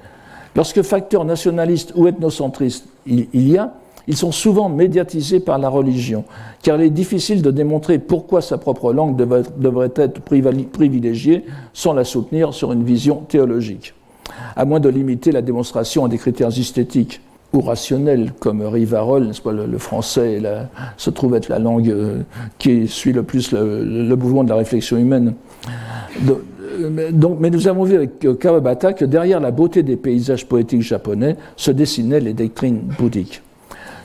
Lorsque facteur nationaliste ou ethnocentriste il y a, ils sont souvent médiatisés par la religion, car il est difficile de démontrer pourquoi sa propre langue devrait, être privilégiée sans la soutenir sur une vision théologique, à moins de limiter la démonstration à des critères esthétiques ou rationnels, comme Rivarol, le, le, français se trouve être la langue euh, qui suit le plus le, mouvement de la réflexion humaine. Euh, donc, mais nous avons vu avec euh, Kawabata que derrière la beauté des paysages poétiques japonais se dessinaient les doctrines bouddhiques.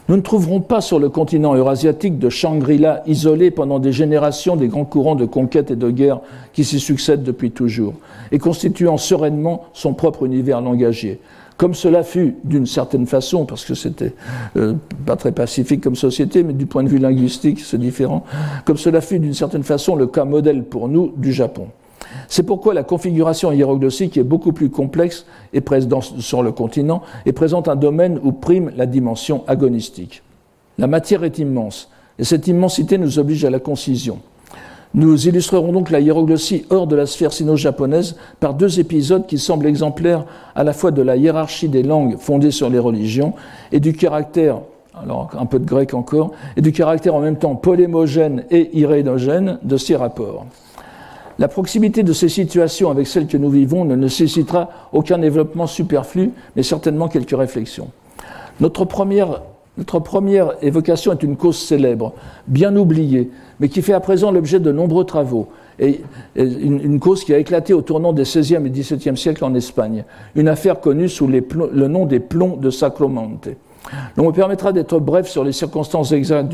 Nous ne trouverons pas sur le continent eurasiatique de Shangri-La isolé pendant des générations des grands courants de conquête et de guerre qui s'y succèdent depuis toujours, et constituant sereinement son propre univers langagier. Comme cela fut d'une certaine façon, parce que c'était euh, pas très pacifique comme société, mais du point de vue linguistique, c'est différent, comme cela fut d'une certaine façon le cas modèle pour nous du Japon. C'est pourquoi la configuration hiéroglyphique est beaucoup plus complexe sur le continent et présente un domaine où prime la dimension agonistique. La matière est immense et cette immensité nous oblige à la concision. Nous illustrerons donc la hiéroglossie hors de la sphère sino-japonaise par deux épisodes qui semblent exemplaires à la fois de la hiérarchie des langues fondées sur les religions et du caractère, alors un peu de grec encore, et du caractère en même temps polémogène et irénogène de ces rapports. La proximité de ces situations avec celles que nous vivons ne nécessitera aucun développement superflu, mais certainement quelques réflexions. Notre première, évocation est une cause célèbre, bien oubliée, mais qui fait à présent l'objet de nombreux travaux, et une, cause qui a éclaté au tournant des XVIe et XVIIe siècles en Espagne, une affaire connue sous le nom des plombs de Sacromonte. On me permettra d'être bref sur les circonstances exactes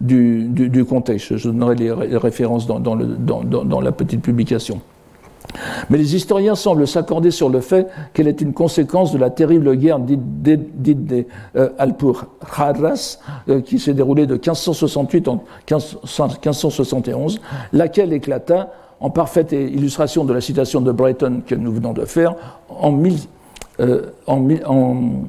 du, contexte. Je donnerai les, références dans, la petite publication. Mais les historiens semblent s'accorder sur le fait qu'elle est une conséquence de la terrible guerre dite, des euh, euh, qui s'est déroulée de 1568 en 1571, laquelle éclata, en parfaite illustration de la citation de Brighton que nous venons de faire, en, mille, euh, en, en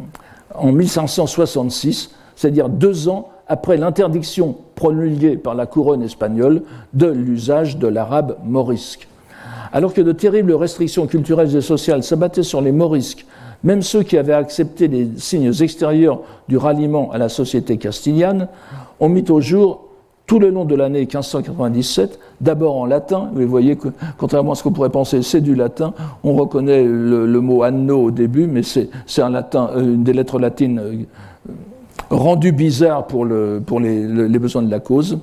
en 1566, c'est-à-dire deux ans après l'interdiction promulguée par la couronne espagnole de l'usage de l'arabe morisque. Alors que de terribles restrictions culturelles et sociales s'abattaient sur les morisques, même ceux qui avaient accepté les signes extérieurs du ralliement à la société castillane, ont mis au jour tout le long de l'année 1597, d'abord en latin, vous voyez que, contrairement à ce qu'on pourrait penser, c'est du latin, on reconnaît le, mot anno au début, mais c'est euh, une des lettres latines euh, rendues bizarres pour les, les, besoins de la cause.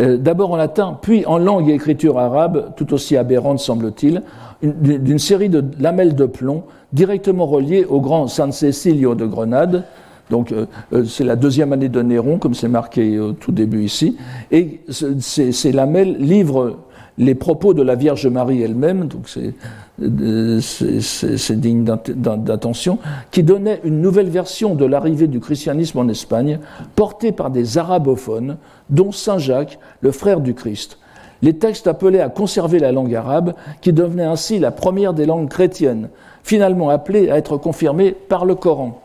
Euh, d'abord en latin, puis en langue et écriture arabe, tout aussi aberrante semble-t-il, d'une série de lamelles de plomb directement reliées au grand San Cecilio de Grenade, donc euh, euh, c'est la deuxième année de Néron, comme c'est marqué au tout début ici. Et ces, lamelles livrent les propos de la Vierge Marie elle-même, donc c'est euh, digne d'attention, qui donnait une nouvelle version de l'arrivée du christianisme en Espagne, portée par des arabophones, dont Saint Jacques, le frère du Christ. Les textes appelaient à conserver la langue arabe, qui devenait ainsi la première des langues chrétiennes, finalement appelée à être confirmée par le Coran.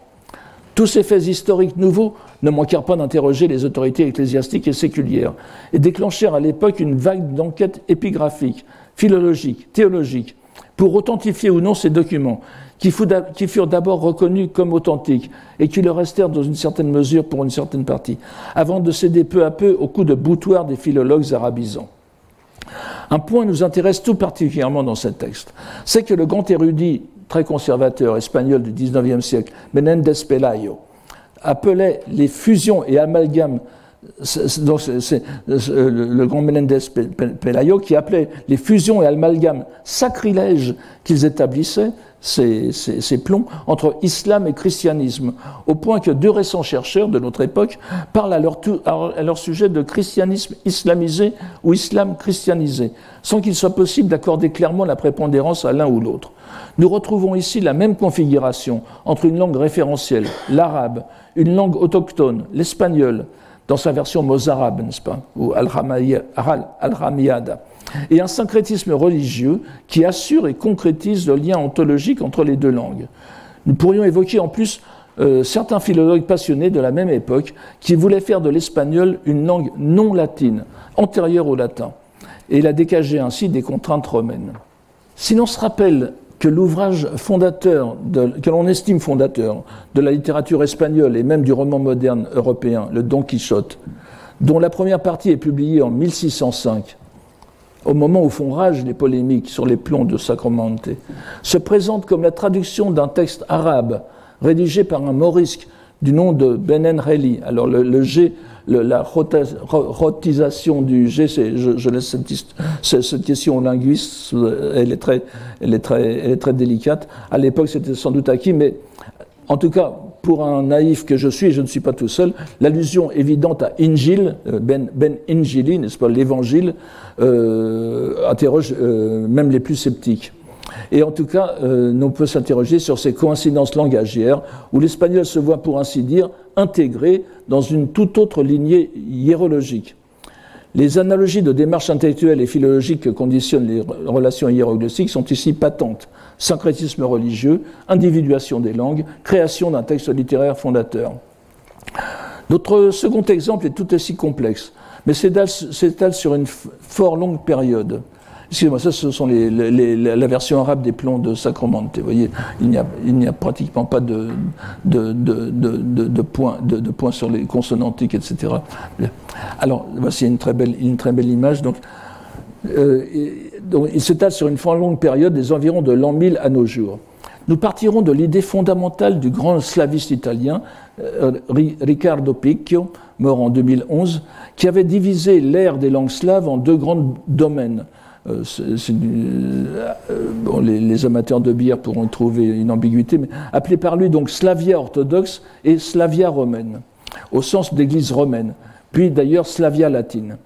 Tous ces faits historiques nouveaux ne manquèrent pas d'interroger les autorités ecclésiastiques et séculières et déclenchèrent à l'époque une vague d'enquêtes épigraphiques, philologiques, théologiques, pour authentifier ou non ces documents, qui furent d'abord reconnus comme authentiques et qui le restèrent dans une certaine mesure pour une certaine partie, avant de céder peu à peu au coup de boutoir des philologues arabisants. Un point nous intéresse tout particulièrement dans ce texte, c'est que le grand érudit très conservateur espagnol du XIXe siècle, Menendez Pelayo, appelait les fusions et amalgames c'est le grand Menendez Pelayo qui appelait les fusions et amalgames sacrilèges qu'ils établissaient, ces, plombs, entre islam et christianisme, au point que deux récents chercheurs de notre époque parlent à leur, à leur sujet de christianisme islamisé ou islam christianisé, sans qu'il soit possible d'accorder clairement la prépondérance à l'un ou l'autre. Nous retrouvons ici la même configuration entre une langue référentielle, l'arabe, une langue autochtone, l'espagnol, dans sa version mozarabe, n'est-ce pas, ou al-Ramiyada, et un syncrétisme religieux qui assure et concrétise le lien ontologique entre les deux langues. Nous pourrions évoquer en plus euh, certains philologues passionnés de la même époque qui voulaient faire de l'espagnol une langue non latine, antérieure au latin, et la dégager ainsi des contraintes romaines. Si l'on se rappelle que l'ouvrage fondateur, que l'on estime fondateur de la littérature espagnole et même du roman moderne européen, le Don Quichotte, dont la première partie est publiée en 1605, au moment où font rage les polémiques sur les plombs de Sacromonte, se présente comme la traduction d'un texte arabe rédigé par un morisque du nom de Ben Reli. Alors le, G, la rotisation du G, je, laisse cette, question au linguiste, elle est très, elle est très, elle est très délicate. À l'époque, c'était sans doute acquis, mais en tout cas, pour un naïf que je suis, et je ne suis pas tout seul, l'allusion évidente à Injil, euh, Ben, ben Injili, n'est-ce pas, l'évangile, euh, interroge euh, même les plus sceptiques. Et en tout cas, euh, on peut s'interroger sur ces coïncidences langagières, où l'espagnol se voit, pour ainsi dire, intégré dans une toute autre lignée hiérologique. Les analogies de démarche intellectuelle et philologique que conditionnent les relations hiéroglyphiques sont ici patentes. Syncrétisme religieux, individuation des langues, création d'un texte littéraire fondateur. Notre second exemple est tout aussi complexe, mais s'étale sur une fort longue période. Excusez-moi, ça, ce sont les, la version arabe des plans de Sacramente. Vous voyez, il n'y a, pratiquement pas de, points, sur les consonantiques, etc. Alors, voici une très belle, image. Donc, euh, donc il s'étale sur une fort longue période, des environs de l'an 1000 à nos jours. Nous partirons de l'idée fondamentale du grand slaviste italien euh, Riccardo Picchio, mort en 2011, qui avait divisé l'ère des langues slaves en deux grands domaines euh, euh, les, amateurs de bière pourront trouver une ambiguïté, mais appelé par lui donc Slavia orthodoxe et Slavia romaine, au sens d'église romaine, puis d'ailleurs Slavia latine.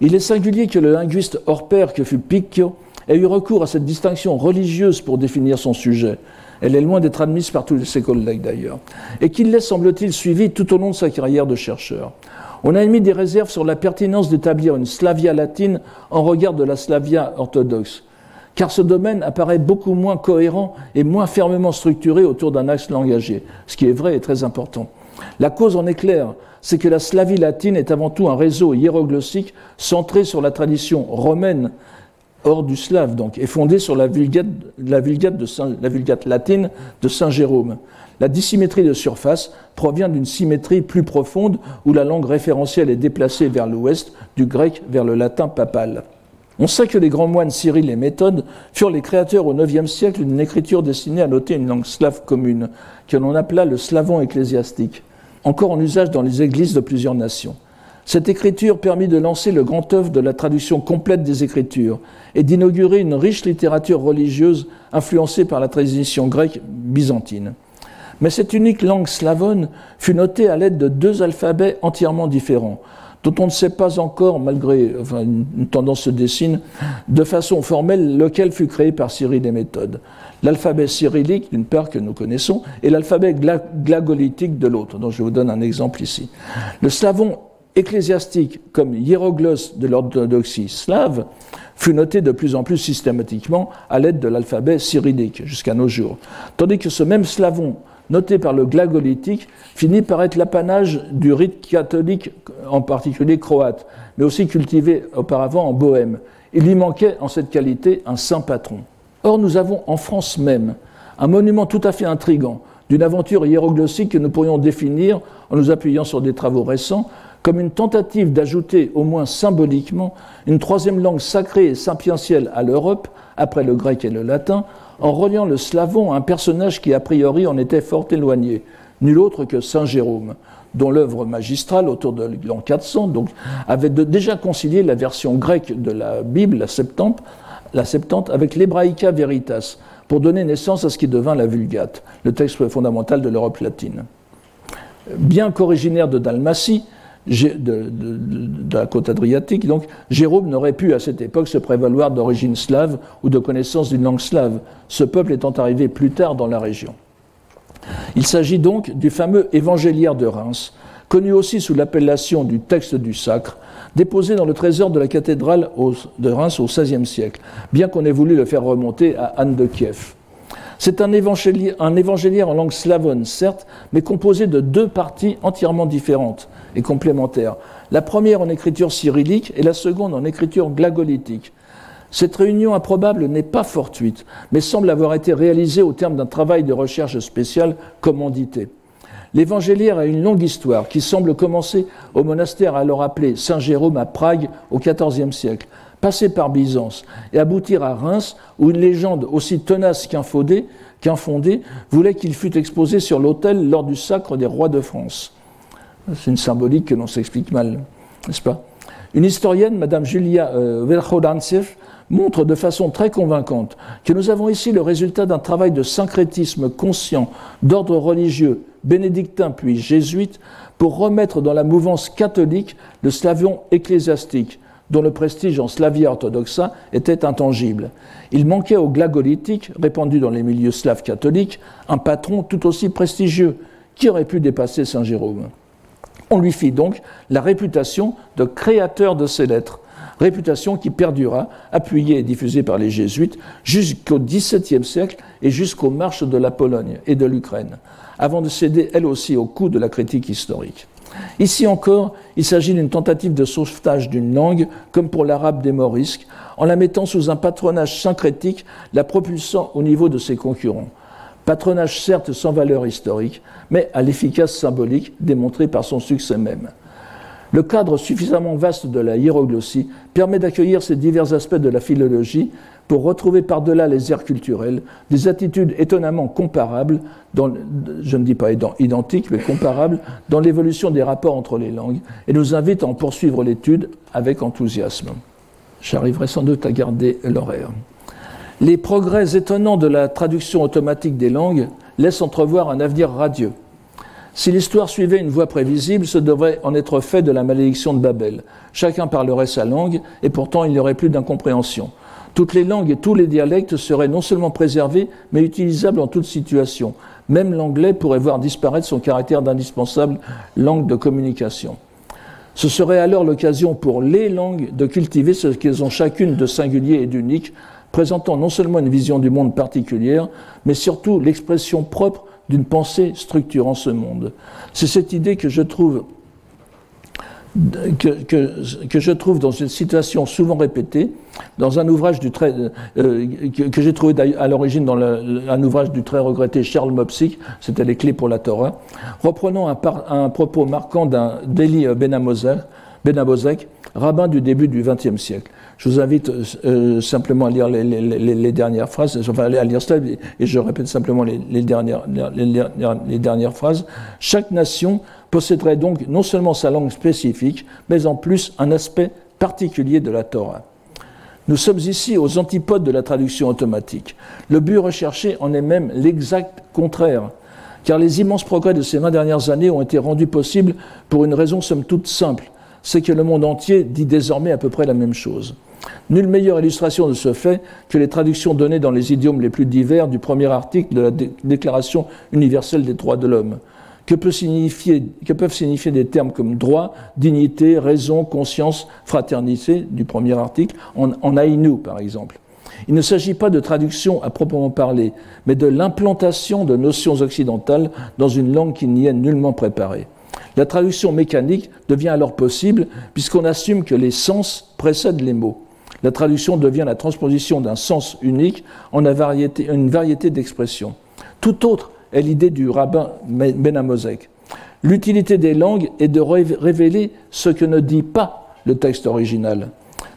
Il est singulier que le linguiste hors pair que fut Picchio ait eu recours à cette distinction religieuse pour définir son sujet. Elle est loin d'être admise par tous ses collègues d'ailleurs, et qu'il l'ait, semble-t-il, suivi tout au long de sa carrière de chercheur. On a émis des réserves sur la pertinence d'établir une Slavia latine en regard de la Slavia orthodoxe, car ce domaine apparaît beaucoup moins cohérent et moins fermement structuré autour d'un axe langagier, ce qui est vrai et très important. La cause en est claire, c'est que la Slavie latine est avant tout un réseau hiéroglossique centré sur la tradition romaine hors du slave, donc, et fondée sur la vulgate, la vulgate latine de Saint Jérôme. La dissymétrie de surface provient d'une symétrie plus profonde où la langue référentielle est déplacée vers l'ouest, du grec vers le latin papal. On sait que les grands moines Cyril et Méthode furent les créateurs au IXe siècle d'une écriture destinée à noter une langue slave commune, que l'on appela le slavon ecclésiastique, encore en usage dans les églises de plusieurs nations. Cette écriture permit de lancer le grand œuvre de la traduction complète des Écritures et d'inaugurer une riche littérature religieuse influencée par la tradition grecque byzantine. Mais cette unique langue slavone fut notée à l'aide de deux alphabets entièrement différents, dont on ne sait pas encore, malgré une tendance se dessine, de façon formelle lequel fut créé par Cyril et Méthode. L'alphabet cyrillique, d'une part, que nous connaissons, et l'alphabet glagolitique de l'autre, dont je vous donne un exemple ici. Le slavon ecclésiastique comme hiéroglosse de l'orthodoxie slave fut noté de plus en plus systématiquement à l'aide de l'alphabet cyrillique jusqu'à nos jours. Tandis que ce même slavon noté par le glagolitique, finit par être l'apanage du rite catholique, en particulier croate, mais aussi cultivé auparavant en Bohème. Il lui manquait en cette qualité un saint patron. Or, nous avons en France même un monument tout à fait intrigant d'une aventure hiéroglossique que nous pourrions définir, en nous appuyant sur des travaux récents, comme une tentative d'ajouter, au moins symboliquement, une troisième langue sacrée et sapientielle à l'Europe, après le grec et le latin, en reliant le slavon à un personnage qui a priori en était fort éloigné, nul autre que Saint Jérôme, dont l'œuvre magistrale autour de l'an 400 donc, avait déjà concilié la version grecque de la Bible, la Septante, avec l'Hebraïca Veritas, pour donner naissance à ce qui devint la Vulgate, le texte fondamental de l'Europe latine. Bien qu'originaire de Dalmatie, de, la côte adriatique, donc Jérôme n'aurait pu à cette époque se prévaloir d'origine slave ou de connaissance d'une langue slave, ce peuple étant arrivé plus tard dans la région. Il s'agit donc du fameux évangéliaire de Reims, connu aussi sous l'appellation du texte du sacre, déposé dans le trésor de la cathédrale de Reims au XVIe siècle, bien qu'on ait voulu le faire remonter à Anne de Kiev. C'est un évangéliaire, en langue slavonne, certes, mais composé de deux parties entièrement différentes et complémentaires. La première en écriture cyrillique et la seconde en écriture glagolitique. Cette réunion improbable n'est pas fortuite, mais semble avoir été réalisée au terme d'un travail de recherche spécial commandité. L'évangéliaire a une longue histoire qui semble commencer au monastère alors appelé Saint-Jérôme à Prague au XIVe siècle, passer par Byzance et aboutir à Reims où une légende aussi tenace qu'infondée voulait qu'il fût exposé sur l'autel lors du sacre des rois de France. C'est une symbolique que l'on s'explique mal, n'est-ce pas? Une historienne, Madame Julia euh, montre de façon très convaincante que nous avons ici le résultat d'un travail de syncrétisme conscient d'ordre religieux, bénédictin puis jésuite, pour remettre dans la mouvance catholique le slavion ecclésiastique, dont le prestige en Slavia orthodoxa était intangible. Il manquait au glagolitique, répandu dans les milieux slaves catholiques, un patron tout aussi prestigieux, qui aurait pu dépasser Saint Jérôme. On lui fit donc la réputation de créateur de ces lettres, réputation qui perdura, appuyée et diffusée par les jésuites, jusqu'au XVIIe siècle et jusqu'aux marches de la Pologne et de l'Ukraine, avant de céder elle aussi au coup de la critique historique. Ici encore, il s'agit d'une tentative de sauvetage d'une langue, comme pour l'arabe des Morisques, en la mettant sous un patronage syncrétique, la propulsant au niveau de ses concurrents. Patronage certes sans valeur historique, mais à l'efficace symbolique démontrée par son succès même. Le cadre suffisamment vaste de la hiéroglossie permet d'accueillir ces divers aspects de la philologie pour retrouver par-delà les aires culturelles des attitudes étonnamment comparables, je ne dis pas identiques, mais comparables, dans l'évolution des rapports entre les langues, et nous invite à en poursuivre l'étude avec enthousiasme. J'arriverai sans doute à garder l'horaire. Les progrès étonnants de la traduction automatique des langues laissent entrevoir un avenir radieux. Si l'histoire suivait une voie prévisible, ce devrait en être fait de la malédiction de Babel. Chacun parlerait sa langue, et pourtant il n'y aurait plus d'incompréhension. Toutes les langues et tous les dialectes seraient non seulement préservés, mais utilisables en toute situation. Même l'anglais pourrait voir disparaître son caractère d'indispensable langue de communication. Ce serait alors l'occasion pour les langues de cultiver ce qu'elles ont chacune de singulier et d'unique, présentant non seulement une vision du monde particulière, mais surtout l'expression propre d'une pensée structurant ce monde. C'est cette idée que je trouve que, je trouve dans une situation souvent répétée, dans un ouvrage euh, que, j'ai trouvé à l'origine dans un ouvrage du très regretté Charles Mopsic, c'était Les clés pour la Torah, reprenant un, propos marquant d'un d'Eli Benamozek, rabbin du début du XXe siècle. Je vous invite euh, simplement à lire les, dernières phrases, enfin à lire cela, et je répète simplement les, dernières, les dernières phrases. Chaque nation posséderait donc non seulement sa langue spécifique, mais en plus un aspect particulier de la Torah. Nous sommes ici aux antipodes de la traduction automatique. Le but recherché en est même l'exact contraire, car les immenses progrès de ces 20 dernières années ont été rendus possibles pour une raison somme toute simple, c'est que le monde entier dit désormais à peu près la même chose. Nulle meilleure illustration de ce fait que les traductions données dans les idiomes les plus divers du premier article de la Déclaration universelle des droits de l'homme. Que, peuvent signifier des termes comme droit, dignité, raison, conscience, fraternité du premier article, en, en Aïnou par exemple. Il ne s'agit pas de traduction à proprement parler, mais de l'implantation de notions occidentales dans une langue qui n'y est nullement préparée. La traduction mécanique devient alors possible puisqu'on assume que les sens précèdent les mots. La traduction devient la transposition d'un sens unique en une variété, d'expressions. Tout autre est l'idée du rabbin Benamozek. L'utilité des langues est de révéler ce que ne dit pas le texte original.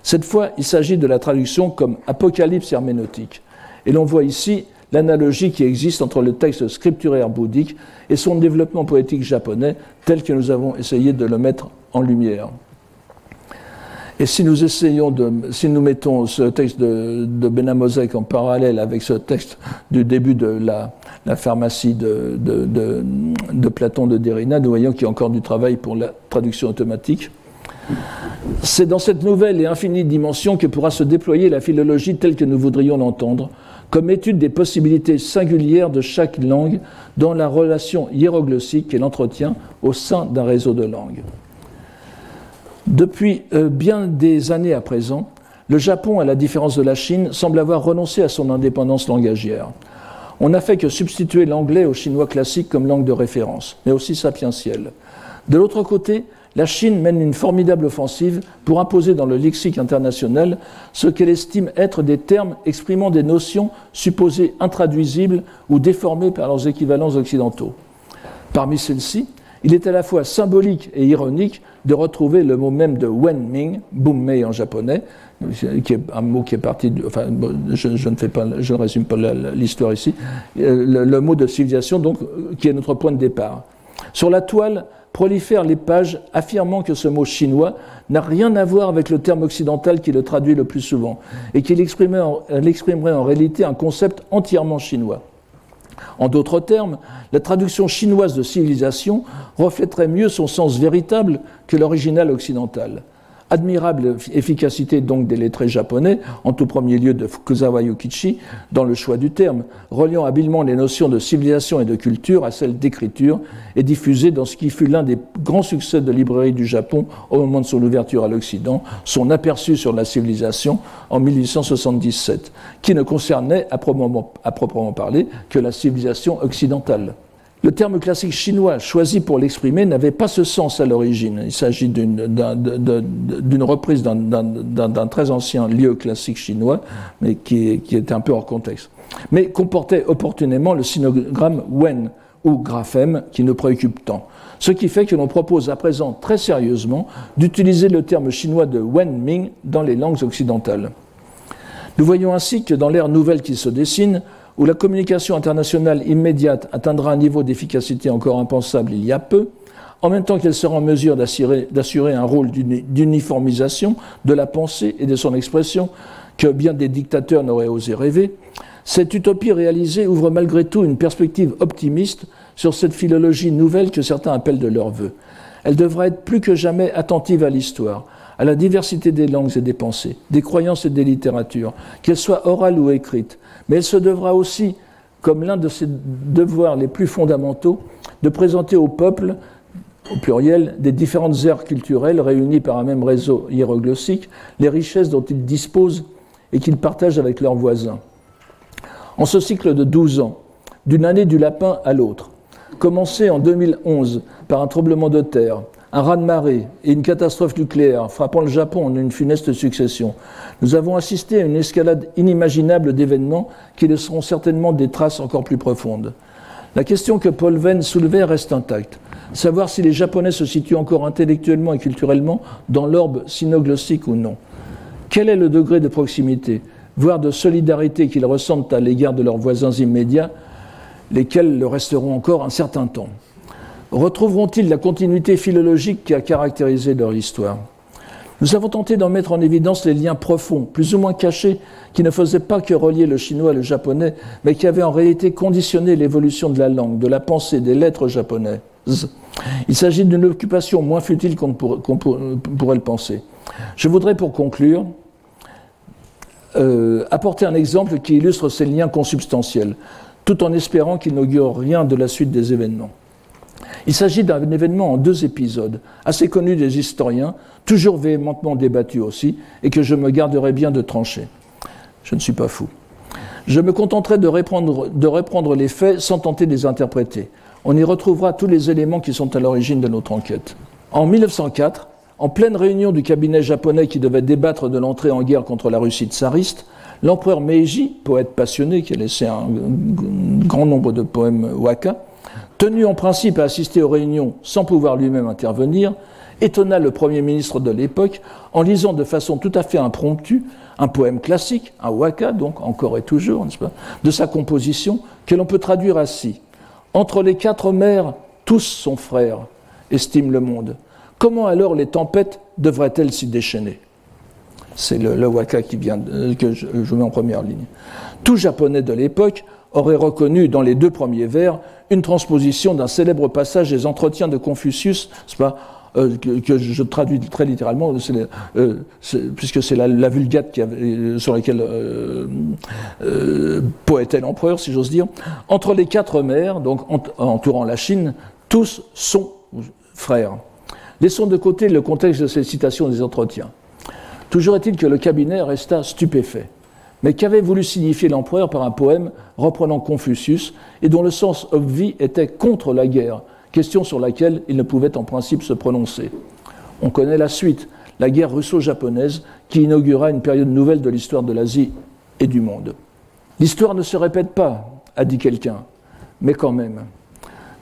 Cette fois, il s'agit de la traduction comme apocalypse herméneutique. Et l'on voit ici l'analogie qui existe entre le texte scripturaire bouddhique et son développement poétique japonais tel que nous avons essayé de le mettre en lumière. Et si nous essayons de, si nous mettons ce texte de, de en parallèle avec ce texte du début de la, pharmacie de, de, Platon de Derrida, nous voyons qu'il y a encore du travail pour la traduction automatique. C'est dans cette nouvelle et infinie dimension que pourra se déployer la philologie telle que nous voudrions l'entendre, comme étude des possibilités singulières de chaque langue dans la relation hiéroglossique qu'elle entretient au sein d'un réseau de langues. Depuis euh, bien des années à présent, le Japon, à la différence de la Chine, semble avoir renoncé à son indépendance langagière. On n'a fait que substituer l'anglais au chinois classique comme langue de référence, mais aussi sapientielle. De l'autre côté, la Chine mène une formidable offensive pour imposer dans le lexique international ce qu'elle estime être des termes exprimant des notions supposées intraduisibles ou déformées par leurs équivalents occidentaux. Parmi celles-ci, il est à la fois symbolique et ironique de retrouver le mot même de Wenming, Bummei en japonais, qui est un mot qui est parti, enfin, je, ne fais pas, je ne résume pas l'histoire ici, euh, le, le, mot de civilisation, donc, qui est notre point de départ. Sur la toile, prolifèrent les pages affirmant que ce mot chinois n'a rien à voir avec le terme occidental qui le traduit le plus souvent et qu'il exprimerait en réalité un concept entièrement chinois. En d'autres termes, la traduction chinoise de civilisation reflèterait mieux son sens véritable que l'original occidental. Admirable efficacité donc des lettrés japonais, en tout premier lieu de Fukuzawa Yukichi, dans le choix du terme, reliant habilement les notions de civilisation et de culture à celles d'écriture, et diffusé dans ce qui fut l'un des grands succès de librairie du Japon au moment de son ouverture à l'Occident, son aperçu sur la civilisation en 1877, qui ne concernait à proprement parler que la civilisation occidentale. Le terme classique chinois choisi pour l'exprimer n'avait pas ce sens à l'origine. Il s'agit d'une reprise d'un très ancien lieu classique chinois, mais qui, était un peu hors contexte. Mais comportait opportunément le sinogramme wen ou graphème qui nous préoccupe tant. Ce qui fait que l'on propose à présent très sérieusement d'utiliser le terme chinois de Wenming dans les langues occidentales. Nous voyons ainsi que dans l'ère nouvelle qui se dessine, où la communication internationale immédiate atteindra un niveau d'efficacité encore impensable il y a peu, en même temps qu'elle sera en mesure d'assurer un rôle d'uniformisation de la pensée et de son expression que bien des dictateurs n'auraient osé rêver, cette utopie réalisée ouvre malgré tout une perspective optimiste sur cette philologie nouvelle que certains appellent de leur vœu. Elle devra être plus que jamais attentive à l'histoire, à la diversité des langues et des pensées, des croyances et des littératures, qu'elles soient orales ou écrites, mais elle se devra aussi, comme l'un de ses devoirs les plus fondamentaux, de présenter au peuple, au pluriel, des différentes aires culturelles réunies par un même réseau hiéroglossique, les richesses dont ils disposent et qu'ils partagent avec leurs voisins. En ce cycle de 12 ans, d'une année du lapin à l'autre, commencé en 2011 par un tremblement de terre, un raz-de-marée et une catastrophe nucléaire frappant le Japon en une funeste succession, nous avons assisté à une escalade inimaginable d'événements qui laisseront certainement des traces encore plus profondes. La question que Paul Venn soulevait reste intacte. Savoir si les Japonais se situent encore intellectuellement et culturellement dans l'orbe synoglossique ou non. Quel est le degré de proximité, voire de solidarité qu'ils ressentent à l'égard de leurs voisins immédiats, lesquels le resteront encore un certain temps? Retrouveront-ils la continuité philologique qui a caractérisé leur histoire? Nous avons tenté d'en mettre en évidence les liens profonds, plus ou moins cachés, qui ne faisaient pas que relier le chinois et le japonais, mais qui avaient en réalité conditionné l'évolution de la langue, de la pensée, des lettres japonaises. Il s'agit d'une occupation moins futile qu'on pourrait le penser. Je voudrais pour conclure euh, apporter un exemple qui illustre ces liens consubstantiels, tout en espérant qu'il n'augure rien de la suite des événements. Il s'agit d'un événement en deux épisodes, assez connu des historiens, toujours véhémentement débattu aussi, et que je me garderai bien de trancher. Je ne suis pas fou. Je me contenterai de reprendre, de reprendre les faits sans tenter de les interpréter. On y retrouvera tous les éléments qui sont à l'origine de notre enquête. En 1904, en pleine réunion du cabinet japonais qui devait débattre de l'entrée en guerre contre la Russie tsariste, l'empereur Meiji, poète passionné qui a laissé un grand nombre de poèmes waka, tenu en principe à assister aux réunions sans pouvoir lui-même intervenir, étonna le Premier ministre de l'époque en lisant de façon tout à fait impromptue un poème classique, un waka, donc encore et toujours, n'est-ce pas, de sa composition, que l'on peut traduire ainsi. Entre les quatre mers, tous sont frères, estime le monde. Comment alors les tempêtes devraient-elles s'y déchaîner? C'est le, waka qui vient, que je, je mets en première ligne. Tout japonais de l'époque aurait reconnu dans les deux premiers vers une transposition d'un célèbre passage des entretiens de Confucius, euh, que, je traduis très littéralement, euh, puisque c'est la, vulgate sur laquelle euh, poète l'empereur, si j'ose dire. Entre les quatre mers, donc entourant la Chine, tous sont frères. Laissons de côté le contexte de ces citations des entretiens. Toujours est-il que le cabinet resta stupéfait. Mais qu'avait voulu signifier l'empereur par un poème reprenant Confucius et dont le sens obvi était contre la guerre, question sur laquelle il ne pouvait en principe se prononcer On connaît la suite, la guerre russo-japonaise qui inaugura une période nouvelle de l'histoire de l'Asie et du monde. L'histoire ne se répète pas, a dit quelqu'un, mais quand même.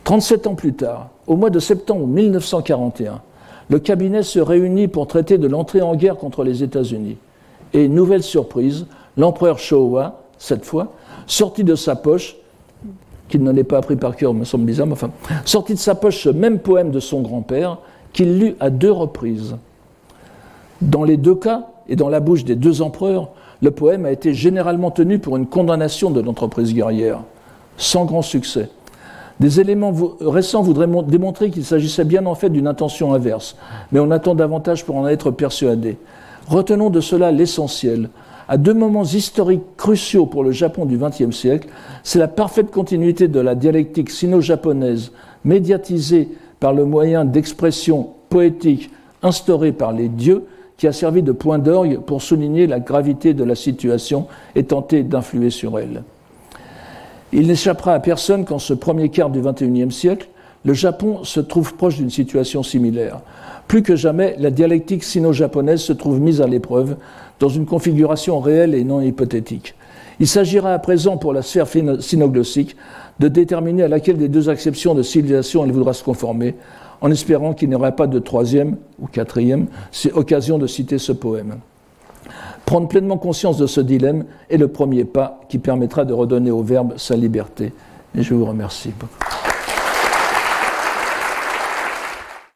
37 ans plus tard, au mois de septembre 1941, le cabinet se réunit pour traiter de l'entrée en guerre contre les États-Unis. Et nouvelle surprise, l'empereur Showa, cette fois, sortit de sa poche, qu'il n'en ait pas appris par cœur, me semble bizarre, mais enfin, sortit de sa poche ce même poème de son grand-père, qu'il lut à deux reprises. Dans les deux cas, et dans la bouche des deux empereurs, le poème a été généralement tenu pour une condamnation de l'entreprise guerrière, sans grand succès. Des éléments récents voudraient démontrer qu'il s'agissait bien en fait d'une intention inverse, mais on attend davantage pour en être persuadé. Retenons de cela l'essentiel à deux moments historiques cruciaux pour le Japon du XXe siècle, c'est la parfaite continuité de la dialectique sino-japonaise médiatisée par le moyen d'expression poétique instauré par les dieux qui a servi de point d'orgue pour souligner la gravité de la situation et tenter d'influer sur elle. Il n'échappera à personne qu'en ce premier quart du XXIe siècle, le Japon se trouve proche d'une situation similaire. Plus que jamais, la dialectique sino-japonaise se trouve mise à l'épreuve dans une configuration réelle et non hypothétique. Il s'agira à présent pour la sphère sinoglossique de déterminer à laquelle des deux acceptions de civilisation elle voudra se conformer, en espérant qu'il n'y aura pas de troisième ou quatrième occasion de citer ce poème. Prendre pleinement conscience de ce dilemme est le premier pas qui permettra de redonner au verbe sa liberté. Et je vous remercie.